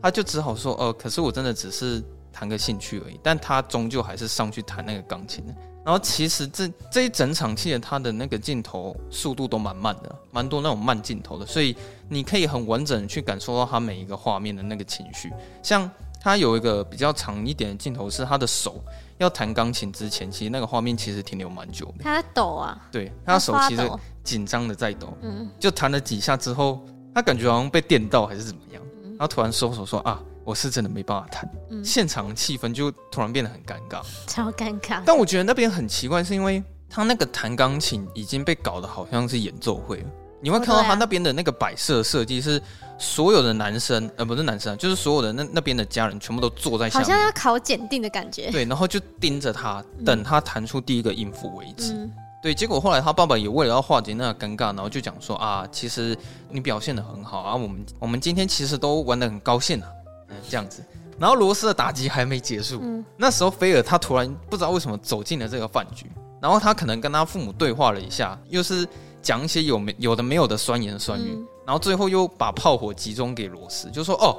他就只好说：“呃，可是我真的只是弹个兴趣而已。”但他终究还是上去弹那个钢琴。然后其实这这一整场戏的他的那个镜头速度都蛮慢的，蛮多那种慢镜头的，所以你可以很完整的去感受到他每一个画面的那个情绪。像他有一个比较长一点的镜头，是他的手要弹钢琴之前，其实那个画面其实停留蛮久的。他在抖啊，对，他手其实紧张的在抖，嗯，就弹了几下之后，他感觉好像被电到还是怎么样，然后突然收手说啊。我是真的没办法弹，嗯、现场气氛就突然变得很尴尬，超尴尬。但我觉得那边很奇怪，是因为他那个弹钢琴已经被搞得好像是演奏会了。你会看到他那边的那个摆设设计是所有的男生，呃，不是男生，就是所有的那那边的家人全部都坐在下面，好像要考检定的感觉。对，然后就盯着他，等他弹出第一个音符为止。嗯、对，结果后来他爸爸也为了要化解那个尴尬，然后就讲说啊，其实你表现的很好啊，我们我们今天其实都玩的很高兴啊，嗯，这样子。然后罗斯的打击还没结束，嗯、那时候菲尔他突然不知道为什么走进了这个饭局，然后他可能跟他父母对话了一下，又是。讲一些有没有的没有的酸言酸语，嗯、然后最后又把炮火集中给罗斯，就说：“哦，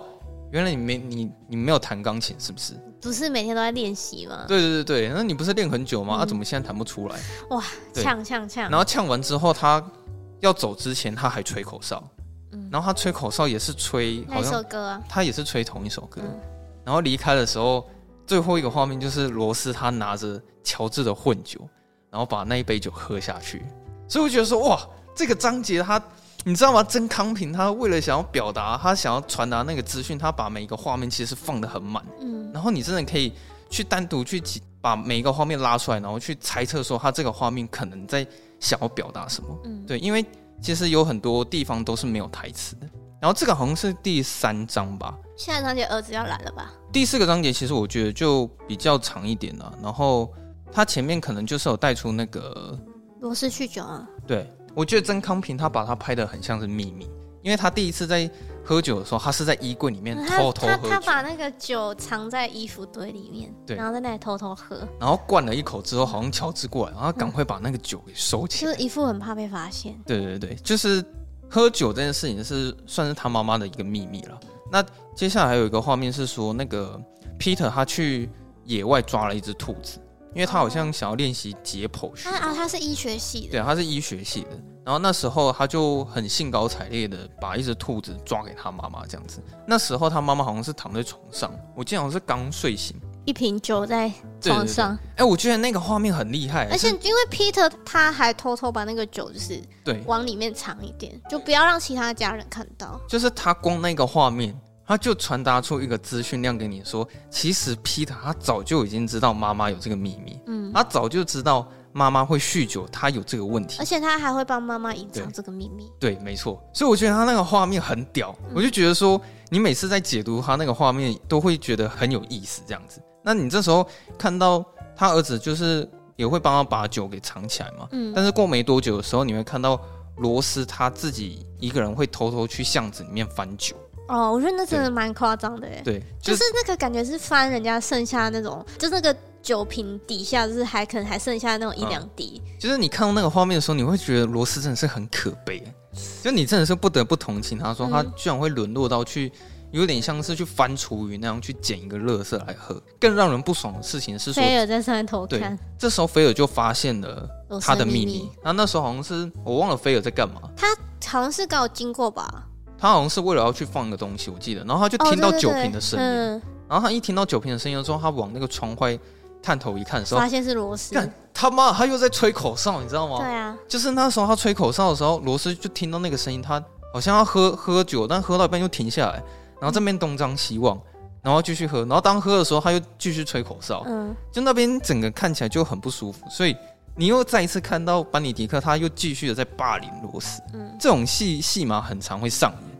原来你没你你没有弹钢琴是不是？不是每天都在练习吗？对对对对，那你不是练很久吗？嗯、啊，怎么现在弹不出来？哇，呛呛呛！然后呛完之后，他要走之前他还吹口哨，嗯、然后他吹口哨也是吹好像哪首歌啊？他也是吹同一首歌。嗯、然后离开的时候，最后一个画面就是罗斯他拿着乔治的混酒，然后把那一杯酒喝下去。所以我觉得说哇。这个章节他，你知道吗？曾康平他为了想要表达，他想要传达那个资讯，他把每一个画面其实放的很满。嗯，然后你真的可以去单独去把每一个画面拉出来，然后去猜测说他这个画面可能在想要表达什么。嗯，对，因为其实有很多地方都是没有台词的。然后这个好像是第三章吧？现在章节儿子要来了吧？第四个章节其实我觉得就比较长一点了。然后他前面可能就是有带出那个罗斯酗酒啊。对。我觉得曾康平他把他拍的很像是秘密，因为他第一次在喝酒的时候，他是在衣柜里面偷偷喝酒。他他把那个酒藏在衣服堆里面，对，然后在那里偷偷喝。然后灌了一口之后，好像乔治过来，然后赶快把那个酒给收起来，就是一副很怕被发现。对对对，就是喝酒这件事情是算是他妈妈的一个秘密了。那接下来还有一个画面是说，那个 Peter 他去野外抓了一只兔子。因为他好像想要练习解剖学啊，他是医学系的，对，他是医学系的。然后那时候他就很兴高采烈的把一只兔子抓给他妈妈，这样子。那时候他妈妈好像是躺在床上，我记得好像是刚睡醒，一瓶酒在床上。哎，我觉得那个画面很厉害，而且因为 Peter 他还偷偷把那个酒就是对往里面藏一点，就不要让其他家人看到。就是他光那个画面。他就传达出一个资讯量给你说，其实 Peter 他早就已经知道妈妈有这个秘密，嗯，他早就知道妈妈会酗酒，他有这个问题，而且他还会帮妈妈隐藏这个秘密。对，没错。所以我觉得他那个画面很屌，嗯，我就觉得说，你每次在解读他那个画面，都会觉得很有意思，这样子。那你这时候看到他儿子，就是也会帮他把酒给藏起来嘛，嗯，但是过没多久的时候，你会看到罗斯他自己一个人会偷偷去巷子里面翻酒。哦，我觉得那真的蛮夸张的哎。对，就是、就是那个感觉是翻人家剩下那种，就是那个酒瓶底下，就是还可能还剩下那种一两滴、嗯。就是你看到那个画面的时候，你会觉得罗斯真的是很可悲，就你真的是不得不同情他，说他居然会沦落到去有点像是去翻厨余那样去捡一个垃圾来喝。更让人不爽的事情是说，菲尔在上面偷看。这时候菲尔就发现了他的秘密。那那时候好像是我忘了菲尔在干嘛，他好像是刚好经过吧。他好像是为了要去放一个东西，我记得，然后他就听到酒瓶的声音，哦、对对对，然后他一听到酒瓶的声音的时候，他往那个窗外探头一看的时候，发现是罗斯。干他妈，他又在吹口哨，你知道吗？对啊，就是那时候他吹口哨的时候，罗斯就听到那个声音，他好像要喝喝酒，但喝到一半又停下来，然后这边东张西望，然后继续喝，然后当喝的时候他又继续吹口哨，嗯，就那边整个看起来就很不舒服，所以你又再一次看到班尼迪克他又继续的在霸凌罗斯，嗯，这种戏戏码很常会上演。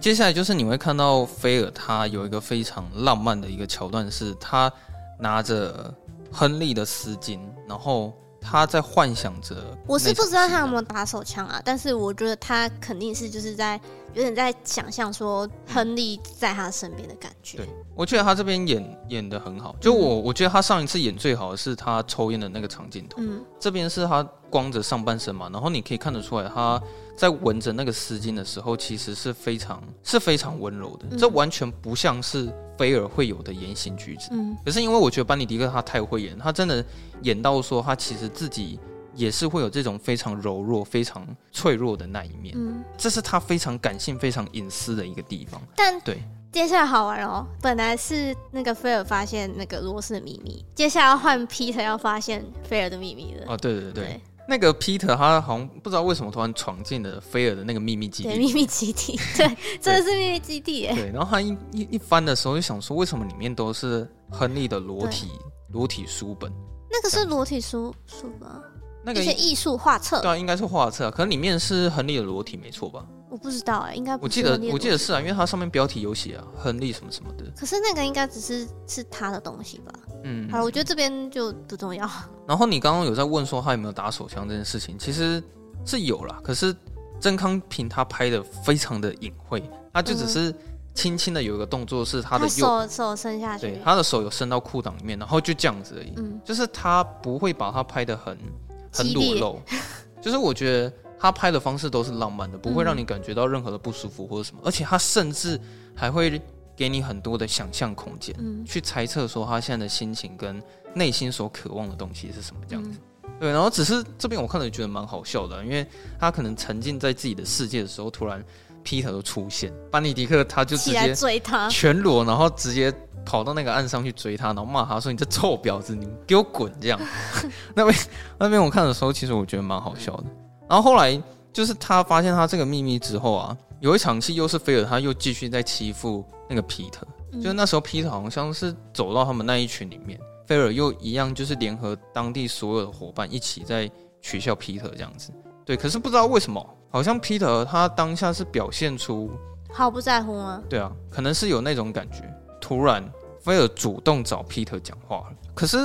接下来就是你会看到菲尔，他有一个非常浪漫的一个桥段，是他拿着亨利的丝巾，然后他在幻想着。我是不知道他有没有打手枪啊，但是我觉得他肯定是就是在有点在想象说亨利在他身边的感觉。对，我觉得他这边演演的很好。就我我觉得他上一次演最好的是他抽烟的那个长镜头。嗯，这边是他光着上半身嘛，然后你可以看得出来他。在闻着那个丝巾的时候，其实是非常是非常温柔的，嗯、这完全不像是菲尔会有的言行举止。嗯，可是因为我觉得班尼迪克他太会演，他真的演到说他其实自己也是会有这种非常柔弱、非常脆弱的那一面。嗯，这是他非常感性、非常隐私的一个地方。但对，接下来好玩哦，本来是那个菲尔发现那个罗斯的秘密，接下来要换 Peter 要发现菲尔的秘密了。哦，对对对。对那个 Peter 他好像不知道为什么突然闯进了菲尔的那个秘密基地。对，秘密基地，对，真的是秘密基地耶。对，然后他一一一翻的时候就想说，为什么里面都是亨利的裸体裸体书本？那个是裸体书书吧？那个一些艺术画册，对啊，应该是画册，可能里面是亨利的裸体，没错吧？我不知道哎、欸，应该我记得我记得是啊，因为它上面标题有写啊，亨利什么什么的。可是那个应该只是是他的东西吧？嗯，好，我觉得这边就不重要。然后你刚刚有在问说他有没有打手枪这件事情，其实是有啦。可是曾康平他拍的非常的隐晦，他就只是轻轻的有一个动作，是他的右他手手伸下去，对，他的手有伸到裤裆里面，然后就这样子而已。嗯，就是他不会把他拍的很很裸露，就是我觉得。他拍的方式都是浪漫的，不会让你感觉到任何的不舒服或者什么，嗯、而且他甚至还会给你很多的想象空间，嗯、去猜测说他现在的心情跟内心所渴望的东西是什么这样子。嗯、对，然后只是这边我看了觉得蛮好笑的，因为他可能沉浸在自己的世界的时候，突然 Peter 都出现，班尼迪克他就直接追他全裸，然后直接跑到那个岸上去追他，然后骂他说：“你这臭婊子，你给我滚！”这样。那边那边我看的时候，其实我觉得蛮好笑的。然后后来就是他发现他这个秘密之后啊，有一场戏又是菲尔，他又继续在欺负那个皮特。嗯、就是那时候皮特好像是走到他们那一群里面，菲尔又一样就是联合当地所有的伙伴一起在取笑皮特这样子。对，可是不知道为什么，好像 Peter 他当下是表现出毫不在乎吗？对啊，可能是有那种感觉。突然菲尔主动找 Peter 讲话了，可是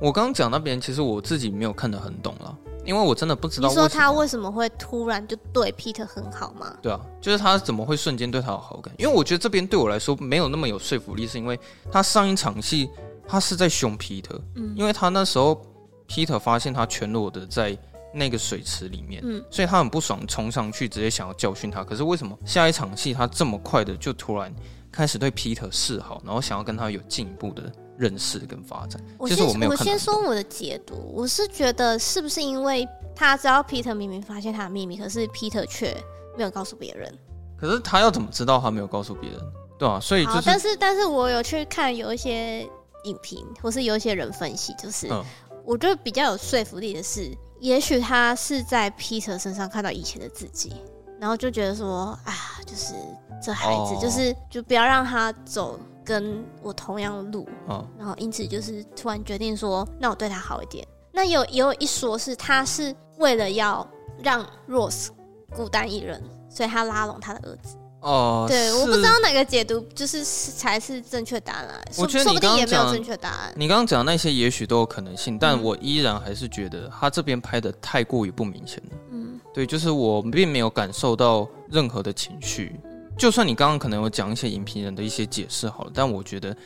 我刚刚讲那边其实我自己没有看得很懂了。因为我真的不知道，你说他为什么会突然就对 Peter 很好吗？对啊，就是他怎么会瞬间对他有好感？因为我觉得这边对我来说没有那么有说服力，是因为他上一场戏他是在凶 Peter，嗯，因为他那时候 Peter 发现他全裸的在那个水池里面，嗯，所以他很不爽，冲上去直接想要教训他。可是为什么下一场戏他这么快的就突然开始对 Peter 示好，然后想要跟他有进一步的？认识跟发展，我先我，我先说我的解读，我是觉得是不是因为他知道 Peter 明明发现他的秘密，可是 Peter 却没有告诉别人。可是他要怎么知道他没有告诉别人？对啊，所以就是，但是但是我有去看有一些影评，或是有一些人分析，就是、嗯、我觉得比较有说服力的是，也许他是在 Peter 身上看到以前的自己，然后就觉得说啊，就是这孩子，哦、就是就不要让他走。跟我同样的路，哦、然后因此就是突然决定说，那我对他好一点。那有也有一说是，他是为了要让 Rose 孤单一人，所以他拉拢他的儿子。哦，对，我不知道哪个解读就是才是正确答案。我觉得说不定也没有正确答案。你刚刚讲的那些也许都有可能性，但我依然还是觉得他这边拍的太过于不明显了。嗯，对，就是我并没有感受到任何的情绪。就算你刚刚可能有讲一些影评人的一些解释好了，但我觉得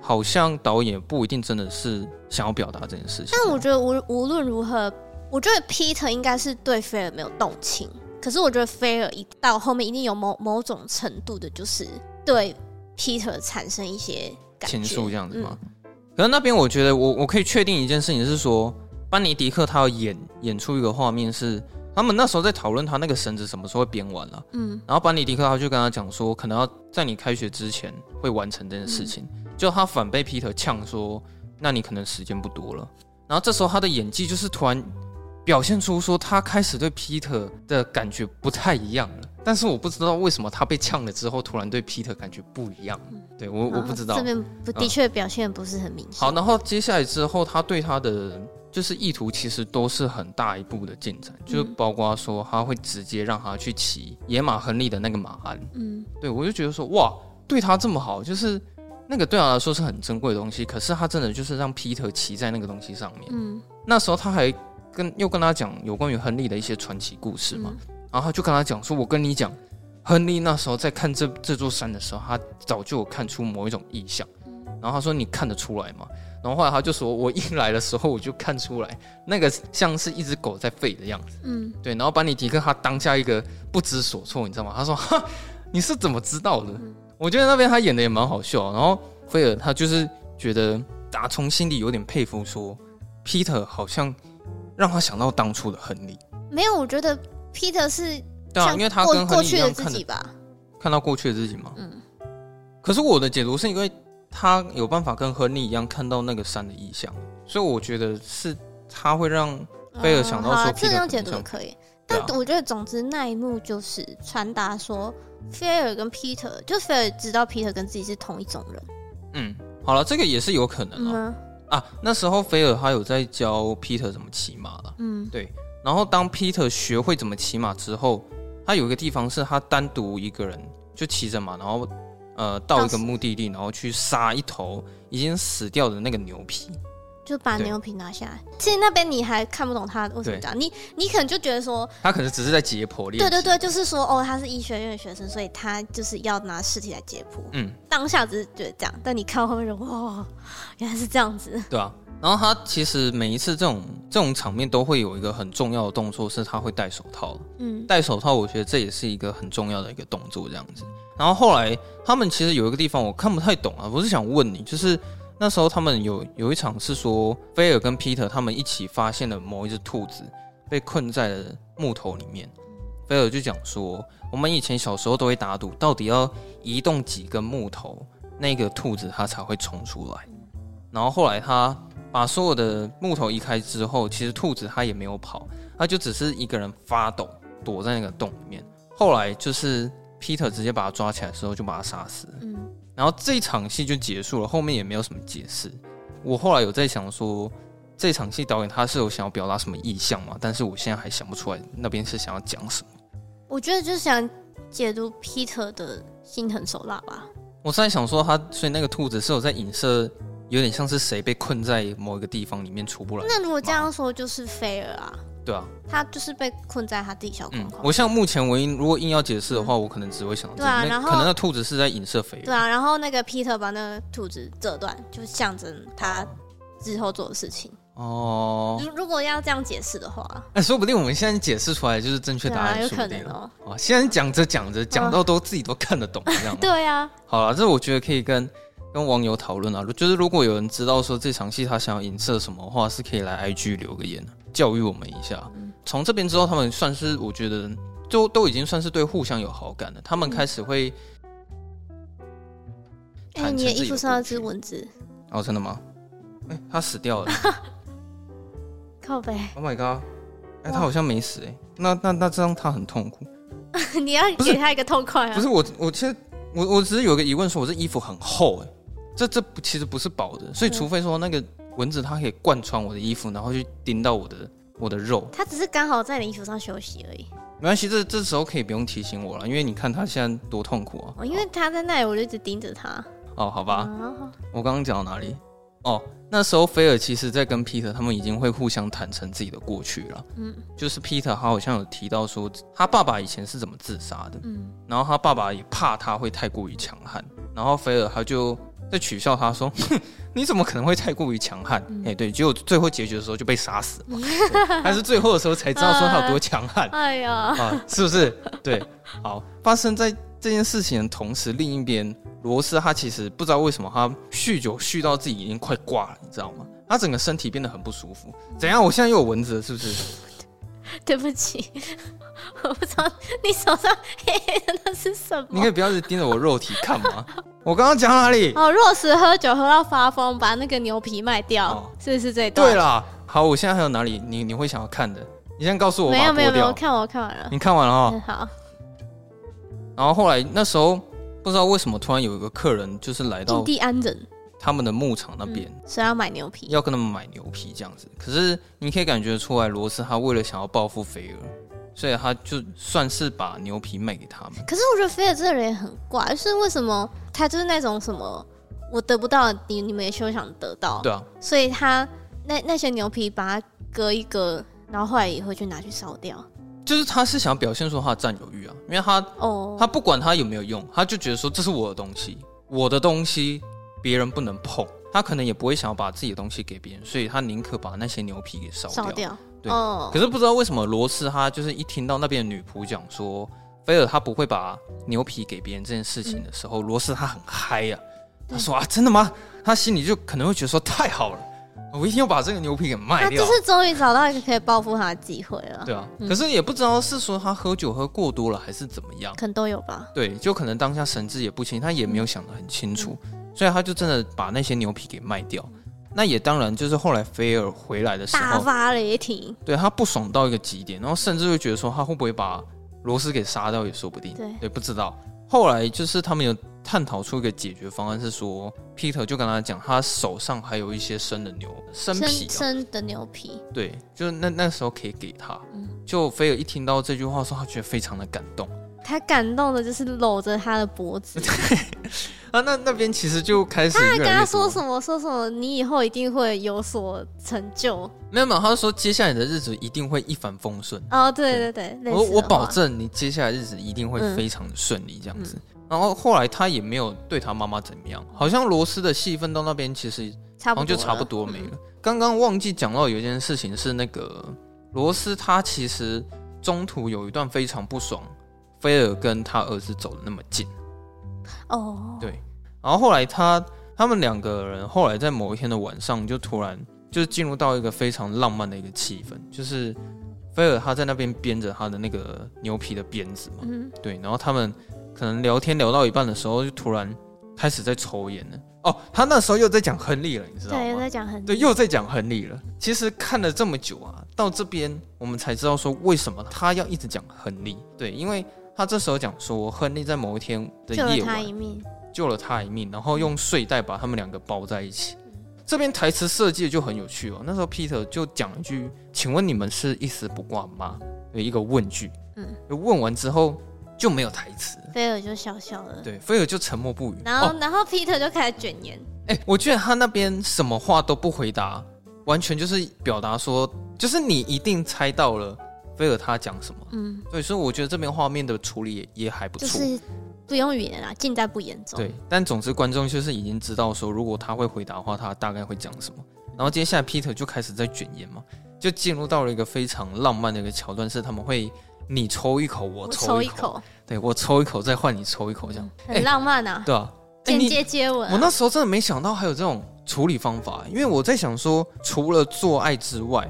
好像导演不一定真的是想要表达这件事情。但我觉得无无论如何，我觉得 Peter 应该是对菲尔没有动情，可是我觉得菲尔一到后面一定有某某种程度的，就是对 Peter 产生一些情愫这样子吗？嗯、可是那边我觉得我我可以确定一件事情是说，班尼迪克他要演演出一个画面是。他们那时候在讨论他那个绳子什么时候会编完了，嗯，然后班尼迪克他就跟他讲说，可能要在你开学之前会完成这件事情，嗯、就他反被 Peter 呛说，那你可能时间不多了。然后这时候他的演技就是突然表现出说，他开始对 Peter 的感觉不太一样了，但是我不知道为什么他被呛了之后，突然对 Peter 感觉不一样。对我我不知道，这边不的确表现不是很明显。好，然后接下来之后，他对他的。就是意图其实都是很大一步的进展，嗯、就包括说他会直接让他去骑野马亨利的那个马鞍，嗯，对我就觉得说哇，对他这么好，就是那个对他来说是很珍贵的东西，可是他真的就是让 Peter 骑在那个东西上面，嗯，那时候他还跟又跟他讲有关于亨利的一些传奇故事嘛，嗯、然后他就跟他讲说，我跟你讲，亨利那时候在看这这座山的时候，他早就有看出某一种意象，然后他说你看得出来吗？然后后来他就说：“我一来的时候我就看出来，那个像是一只狗在吠的样子。”嗯，对。然后班尼迪克他当下一个不知所措，你知道吗？他说：“哈，你是怎么知道的？”嗯、我觉得那边他演的也蛮好笑。然后菲尔他就是觉得打从心里有点佩服，说 Peter 好像让他想到当初的亨利。没有，我觉得 Peter 是对啊，因为他跟亨利一样看的吧，看到过去的自己嘛。嗯。可是我的解读是因为。他有办法跟亨利一样看到那个山的意象，所以我觉得是他会让菲尔想到说，这样解读也可以。但我觉得，总之那一幕就是传达说，菲尔跟 Peter，就菲尔知道 Peter 跟自己是同一种人。嗯，好了，这个也是有可能啊。啊，那时候菲尔他有在教 Peter 怎么骑马了。嗯，对。然后当 Peter 学会怎么骑马之后，他有一个地方是他单独一个人就骑着马，然后呃到一个目的地，然后去杀一头已经死掉的那个牛皮。就把牛皮拿下来。其实那边你还看不懂他为什么这样，你你可能就觉得说他可能只是在解剖。对对对，就是说哦，他是医学院的学生，所以他就是要拿尸体来解剖。嗯，当下只是觉得这样，但你看后面说哇，原来是这样子。对啊，然后他其实每一次这种这种场面都会有一个很重要的动作，是他会戴手套。嗯，戴手套，我觉得这也是一个很重要的一个动作，这样子。然后后来他们其实有一个地方我看不太懂啊，我是想问你，就是。那时候他们有有一场是说，菲尔跟皮特他们一起发现了某一只兔子被困在了木头里面。菲尔就讲说，我们以前小时候都会打赌，到底要移动几根木头，那个兔子它才会冲出来。然后后来他把所有的木头移开之后，其实兔子它也没有跑，它就只是一个人发抖，躲在那个洞里面。后来就是皮特直接把他抓起来的时候，就把他杀死。然后这一场戏就结束了，后面也没有什么解释。我后来有在想说，这场戏导演他是有想要表达什么意向吗？但是我现在还想不出来那边是想要讲什么。我觉得就是想解读 Peter 的心狠手辣吧。我是在想说他，所以那个兔子是有在影射，有点像是谁被困在某一个地方里面出不来。那如果这样说，就是菲尔啊。对啊，他就是被困在他自己小框框。嗯，我像目前唯一，如果硬要解释的话，嗯，我可能只会想到，对啊，然后可能那兔子是在影射肥。对啊，然后那个 Peter 把那个兔子折断，就象征他之后做的事情。哦，如如果要这样解释的话，哎，说不定我们现在解释出来就是正确答案，啊，有可能哦。哦，现在讲着讲着讲到都自己都看得懂这样。对啊。好了，这我觉得可以跟跟网友讨论啊，就是如果有人知道说这场戏他想要影射什么的话，是可以来 IG 留个言，教育我们一下。从这边之后，他们算是我觉得就都已经算是对互相有好感了。他们开始会，哎、欸，你的衣服上那只蚊子哦，真的吗？哎、欸，他死掉了，靠北！Oh my god！哎、欸，他好像没死哎、欸，那那那这样他很痛苦。你要给他一个痛快啊！不是我，我其实我我只是有个疑问，说我这衣服很厚哎、欸，这这其实不是薄的，所以除非说那个蚊子它可以贯穿我的衣服，然后去叮到我的。我的肉，它只是刚好在你衣服上休息而已。没关系，这这时候可以不用提醒我了，因为你看它现在多痛苦啊！哦，因为他在那里，我就一直盯着他。哦，好吧。哦、我刚刚讲到哪里？哦，那时候菲尔其实在跟 Peter 他们已经会互相坦诚自己的过去了。嗯，就是 Peter 他好像有提到说，他爸爸以前是怎么自杀的。嗯，然后他爸爸也怕他会太过于强悍，然后菲尔他就。在取笑他说：“哼，你怎么可能会太过于强悍？哎、嗯欸，对，结果最后结局的时候就被杀死了，还是最后的时候才知道说他有多强悍。哎呀，啊，是不是？对，好，发生在这件事情的同时，另一边罗斯他其实不知道为什么他酗酒酗到自己已经快挂了，你知道吗？他整个身体变得很不舒服。怎样？我现在又有蚊子了，是不是？对不起。”我不知道你手上黑黑的那是什么？你可以不要一直盯着我肉体看吗？我刚刚讲哪里？哦，若是喝酒喝到发疯，把那个牛皮卖掉，哦、是不是这段？对啦，好，我现在还有哪里你你会想要看的？你先告诉我。没有没有没有，看我看完了。你看完了哈、嗯？好。然后后来那时候不知道为什么突然有一个客人就是来到印第安人他们的牧场那边，是、嗯、要买牛皮，要跟他们买牛皮这样子。可是你可以感觉出来，罗斯他为了想要报复菲尔。所以他就算是把牛皮卖给他们。可是我觉得菲尔这个人也很怪，就是为什么他就是那种什么我得不到，你你们也休想得到。对啊。所以他那那些牛皮把它割一割，然后后来也会去拿去烧掉。就是他是想表现出他的占有欲啊，因为他哦，他不管他有没有用，他就觉得说，这是我的东西，我的东西别人不能碰。他可能也不会想要把自己的东西给别人，所以他宁可把那些牛皮给烧掉。烧掉。对，哦、可是不知道为什么罗斯他就是一听到那边的女仆讲说菲尔他不会把牛皮给别人这件事情的时候，罗、嗯、斯他很嗨呀、啊，他说啊真的吗？他心里就可能会觉得说太好了，我一定要把这个牛皮给卖掉。他就是终于找到一个可以报复他的机会了。对啊、嗯，可是也不知道是说他喝酒喝过多了还是怎么样，可能都有吧。对，就可能当下神志也不清，他也没有想得很清楚，嗯、所以他就真的把那些牛皮给卖掉。那也当然，就是后来菲尔回来的时候，大发雷霆，对他不爽到一个极点，然后甚至会觉得说他会不会把罗斯给杀掉也说不定。对，也，不知道。后来就是他们有探讨出一个解决方案，是说 Peter 就跟他讲，他手上还有一些生的牛生皮、喔，生的牛皮，对，就是那那时候可以给他。嗯、就菲尔一听到这句话说，他觉得非常的感动。他感动的就是搂着他的脖子。对啊，那那边其实就开始越越。他还跟他说什么？说什么？你以后一定会有所成就。没有没有，他说接下来的日子一定会一帆风顺。哦，对对对，对我我保证你接下来日子一定会非常的顺利，这样子。嗯嗯、然后后来他也没有对他妈妈怎么样，好像罗斯的戏份到那边其实好像就差不多没了。刚刚、嗯、忘记讲到有一件事情是那个罗斯，他其实中途有一段非常不爽，菲尔跟他儿子走的那么近。哦，对，然后后来他他们两个人后来在某一天的晚上就突然就是进入到一个非常浪漫的一个气氛，就是菲尔他在那边编着他的那个牛皮的鞭子嘛，嗯，对，然后他们可能聊天聊到一半的时候就突然开始在抽烟了。哦，他那时候又在讲亨利了，你知道吗？对，又在讲亨利，对，又在讲亨利了。其实看了这么久啊，到这边我们才知道说为什么他要一直讲亨利，对，因为。他这时候讲说，亨利在某一天的夜晚救了他一命，救了他一命，然后用睡袋把他们两个包在一起。嗯、这边台词设计的就很有趣哦。那时候 Peter 就讲了一句：“请问你们是一丝不挂吗？”有一个问句。嗯，问完之后就没有台词，菲尔就笑笑了。对，菲尔就沉默不语。然后，哦、然后 Peter 就开始卷烟。哎，我觉得他那边什么话都不回答，完全就是表达说，就是你一定猜到了。菲尔他讲什么？嗯，对，所以我觉得这边画面的处理也也还不错，就是不用语言啊，尽在不言中。对，但总之观众就是已经知道说，如果他会回答的话，他大概会讲什么。然后接下来 Peter 就开始在卷烟嘛，就进入到了一个非常浪漫的一个桥段，是他们会你抽一口，我抽一口，一口对我抽一口再换你抽一口，这样、嗯、很浪漫啊，欸、对啊，间接接吻、啊。我那时候真的没想到还有这种处理方法，因为我在想说，除了做爱之外。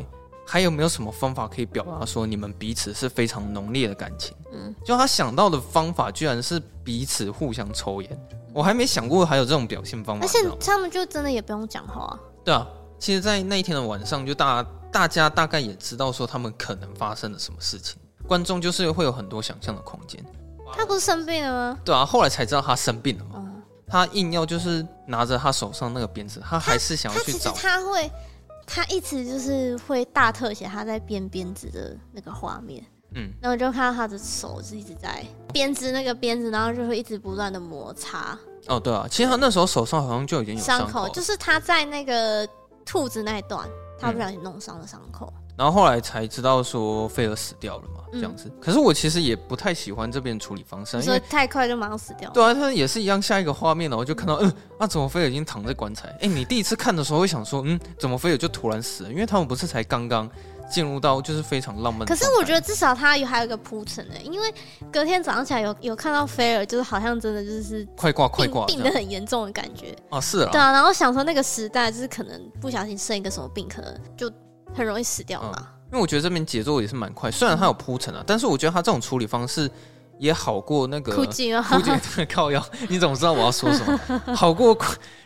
还有没有什么方法可以表达说你们彼此是非常浓烈的感情？嗯，就他想到的方法居然是彼此互相抽烟，我还没想过还有这种表现方法。而且他们就真的也不用讲话。对啊，其实，在那一天的晚上，就大大家大概也知道说他们可能发生了什么事情，观众就是会有很多想象的空间。他不是生病了吗？对啊，后来才知道他生病了嘛。嗯，他硬要就是拿着他手上那个鞭子，他还是想要去找。他，他会。他一直就是会大特写他在编鞭子的那个画面，嗯，然后就看到他的手是一直在编织那个鞭子，然后就会一直不断的摩擦。哦，对啊，其实他那时候手上好像就已经有伤口，就是他在那个兔子那一段，他不小心弄伤了伤口。嗯，然后后来才知道说菲尔死掉了嘛。这样子，可是我其实也不太喜欢这边处理方式，因为太快就马上死掉。对啊，他也是一样，下一个画面，然后就看到，嗯，啊，怎么菲尔已经躺在棺材？哎，你第一次看的时候会想说，嗯，怎么菲尔就突然死了？因为他们不是才刚刚进入到就是非常浪漫的。可是我觉得至少他有还有一个铺陈的，因为隔天早上起来有有看到菲尔，就是好像真的就是快挂快挂，病得很严重的感觉啊，是啊，对啊，然后想说那个时代就是可能不小心生一个什么病，可能就很容易死掉嘛。嗯因为我觉得这边节奏也是蛮快，虽然它有铺陈啊，但是我觉得他这种处理方式也好过那个。哭泣啊！哭泣 靠腰，你怎么知道我要说什么？好过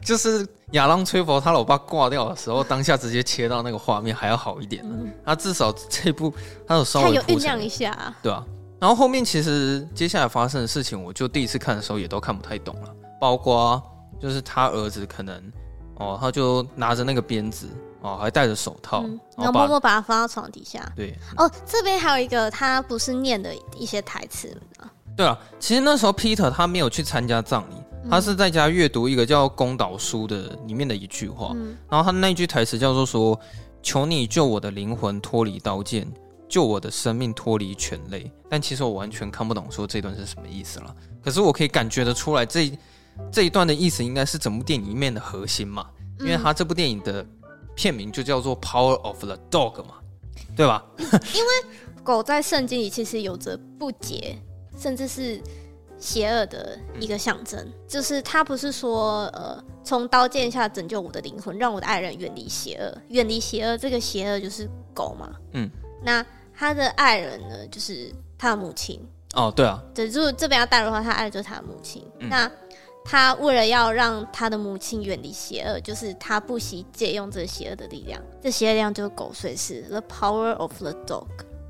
就是亚当崔佛他老爸挂掉的时候，当下直接切到那个画面还要好一点呢。他至少这部他有稍微有酝酿一下，啊，对啊。然后后面其实接下来发生的事情，我就第一次看的时候也都看不太懂了，包括就是他儿子可能哦，他就拿着那个鞭子。哦，还戴着手套，嗯、然后默默把它放到床底下。对，哦，这边还有一个他不是念的一些台词。对啊，其实那时候 Peter 他没有去参加葬礼，嗯、他是在家阅读一个叫《公岛书》的里面的一句话。嗯、然后他那句台词叫做说：“求你救我的灵魂脱离刀剑，救我的生命脱离犬类。”但其实我完全看不懂说这段是什么意思了。可是我可以感觉得出来这，这这一段的意思应该是整部电影里面的核心嘛，因为他这部电影的。片名就叫做《Power of the Dog》嘛，对吧？因为狗在圣经里其实有着不洁，甚至是邪恶的一个象征。就是他不是说，呃，从刀剑下拯救我的灵魂，让我的爱人远离邪恶，远离邪恶。这个邪恶就是狗嘛。嗯。那他的爱人呢，就是他的母亲。哦，对啊。对，如果这边要带入的话，他爱的就是他的母亲。嗯、那。他为了要让他的母亲远离邪恶，就是他不惜借用这邪恶的力量。这邪恶力量就是狗，所以是 the power of the dog。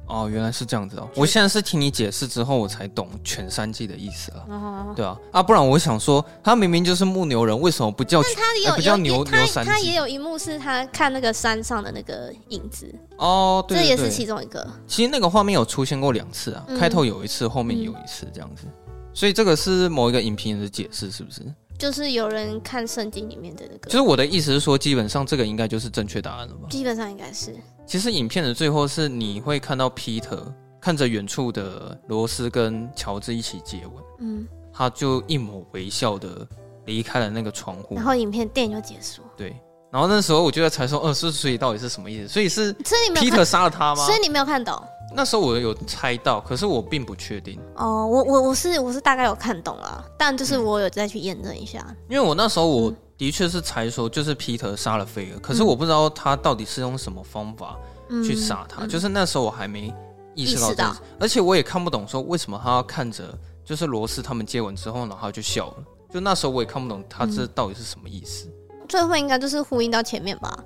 哦，原来是这样子哦！我现在是听你解释之后，我才懂全三季的意思了。哦，对啊，啊，不然我想说，他明明就是牧牛人，为什么不叫？但他有、呃、不叫牛他牛三季？他也有一幕是他看那个山上的那个影子。哦，对，对，对，这也是其中一个。其实那个画面有出现过两次啊，嗯、开头有一次，后面有一次这样子。嗯、所以这个是某一个影评人的解释，是不是？就是有人看圣经里面的那个。就是我的意思是说，基本上这个应该就是正确答案了吧？基本上应该是。其实影片的最后是你会看到 Peter。看着远处的罗斯跟乔治一起接吻，嗯，他就一抹微笑的离开了那个窗户，然后影片电影就结束。对，然后那时候我就在猜说，呃，是所以到底是什么意思？所以是所以 Peter 杀了他吗？所以你没有看懂？那时候我有猜到，可是我并不确定。哦，我我我是我是大概有看懂了，但就是我有再去验证一下，嗯，因为我那时候我的确是猜说就是 Peter 杀了菲尔，可是我不知道他到底是用什么方法去杀他，嗯，就是那时候我还没。意识到，这而且我也看不懂，说为什么他要看着就是罗斯他们接吻之后，然后他就笑了。就那时候我也看不懂他这到底是什么意思。嗯、最后应该就是呼应到前面吧？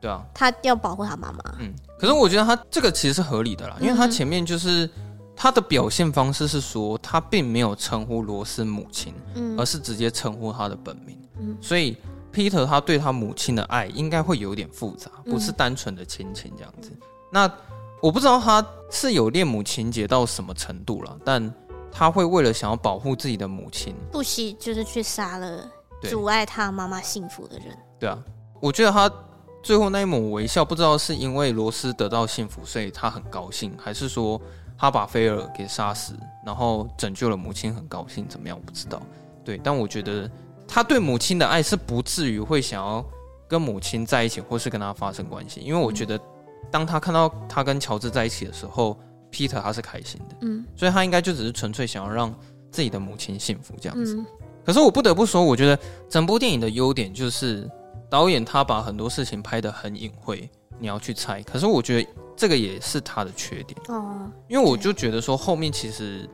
对啊，他要保护他妈妈。嗯，可是我觉得他这个其实是合理的啦，因为他前面就是他的表现方式是说他并没有称呼罗斯母亲，嗯，而是直接称呼他的本名。嗯，所以 Peter 他对他母亲的爱应该会有点复杂，不是单纯的亲情这样子。那我不知道他是有恋母情节到什么程度了，但他会为了想要保护自己的母亲，不惜就是去杀了阻碍他妈妈幸福的人。对啊，我觉得他最后那一抹微笑，不知道是因为罗斯得到幸福，所以他很高兴，还是说他把菲尔给杀死，然后拯救了母亲，很高兴，怎么样？我不知道。对，但我觉得他对母亲的爱是不至于会想要跟母亲在一起，或是跟他发生关系，因为我觉得。当他看到他跟乔治在一起的时候，Peter 他是开心的，嗯，所以他应该就只是纯粹想要让自己的母亲幸福这样子。嗯、可是我不得不说，我觉得整部电影的优点就是导演他把很多事情拍得很隐晦，你要去猜。可是我觉得这个也是他的缺点哦，因为我就觉得说后面其实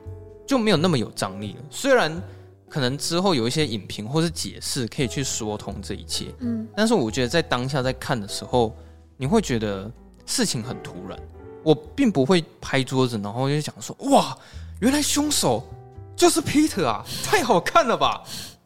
就没有那么有张力了。虽然可能之后有一些影评或是解释可以去说通这一切，嗯，但是我觉得在当下在看的时候，你会觉得。事情很突然，我并不会拍桌子，然后就讲说：“哇，原来凶手就是 Peter 啊，太好看了吧？”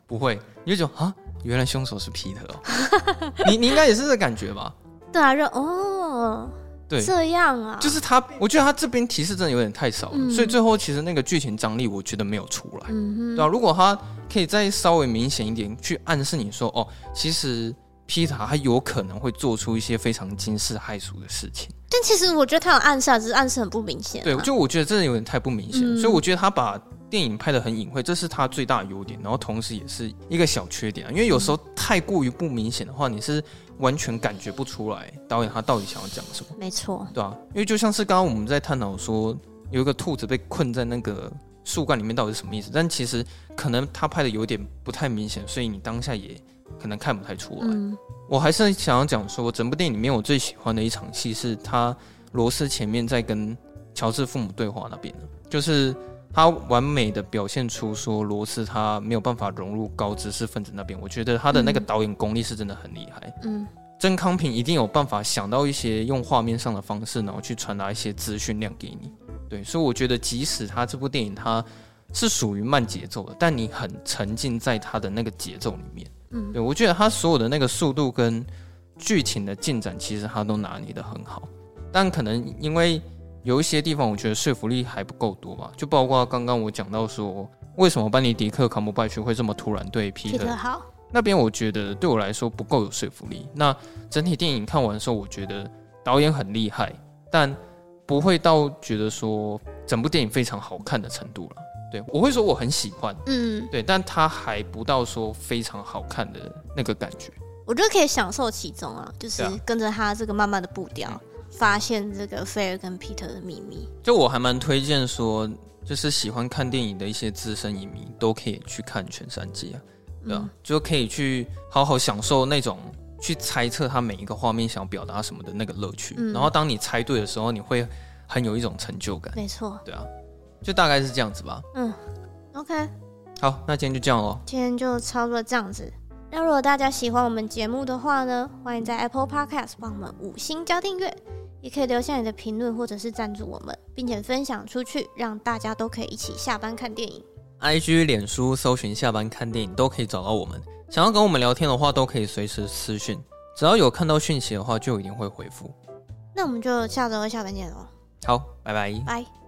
不会，你就讲啊，原来凶手是 Peter 哦。你你应该也是这感觉吧？对啊，就哦，对，这样啊，就是他，我觉得他这边提示真的有点太少了，嗯、所以最后其实那个剧情张力，我觉得没有出来。对啊，如果他可以再稍微明显一点，去暗示你说：“哦，其实。” Peter 他有可能会做出一些非常惊世骇俗的事情，但其实我觉得他有暗示，只是暗示很不明显啊。对，就我觉得真的有点太不明显，嗯，所以我觉得他把电影拍的很隐晦，这是他最大的优点，然后同时也是一个小缺点啊。因为有时候太过于不明显的话，你是完全感觉不出来导演他到底想要讲什么。没错，对啊，因为就像是刚刚我们在探讨说，有一个兔子被困在那个树干里面，到底是什么意思？但其实可能他拍的有点不太明显，所以你当下也可能看不太出来。嗯我还是想要讲说，整部电影里面我最喜欢的一场戏是他罗斯前面在跟乔治父母对话那边，就是他完美的表现出说罗斯他没有办法融入高知识分子那边。我觉得他的那个导演功力是真的很厉害。嗯，曾康平一定有办法想到一些用画面上的方式，然后去传达一些资讯量给你。对，所以我觉得即使他这部电影他是属于慢节奏的，但你很沉浸在他的那个节奏里面。嗯，对，我觉得他所有的那个速度跟剧情的进展，其实他都拿捏的很好，但可能因为有一些地方，我觉得说服力还不够多吧。就包括刚刚我讲到说，为什么班尼迪克·卡姆拜区会这么突然对皮特好？那边我觉得对我来说不够有说服力。那整体电影看完的时候，我觉得导演很厉害，但不会到觉得说整部电影非常好看的程度了。对，我会说我很喜欢，嗯，对，但他还不到说非常好看的那个感觉。我觉得可以享受其中啊，就是跟着他这个慢慢的步调，啊、发现这个菲尔跟皮特的秘密。就我还蛮推荐说，就是喜欢看电影的一些资深影迷都可以去看全三季啊，对啊，嗯、就可以去好好享受那种去猜测他每一个画面想表达什么的那个乐趣。嗯、然后当你猜对的时候，你会很有一种成就感。没错，对啊。就大概是这样子吧。嗯，OK，好，那今天就这样喽。今天就差不多这样子。那如果大家喜欢我们节目的话呢，欢迎在 Apple Podcast 帮我们五星加订阅，也可以留下你的评论或者是赞助我们，并且分享出去，让大家都可以一起下班看电影。IG、脸书搜寻下班看电影都可以找到我们。想要跟我们聊天的话，都可以随时私讯，只要有看到讯息的话，就一定会回复。那我们就下周下班见喽。好，拜拜。拜。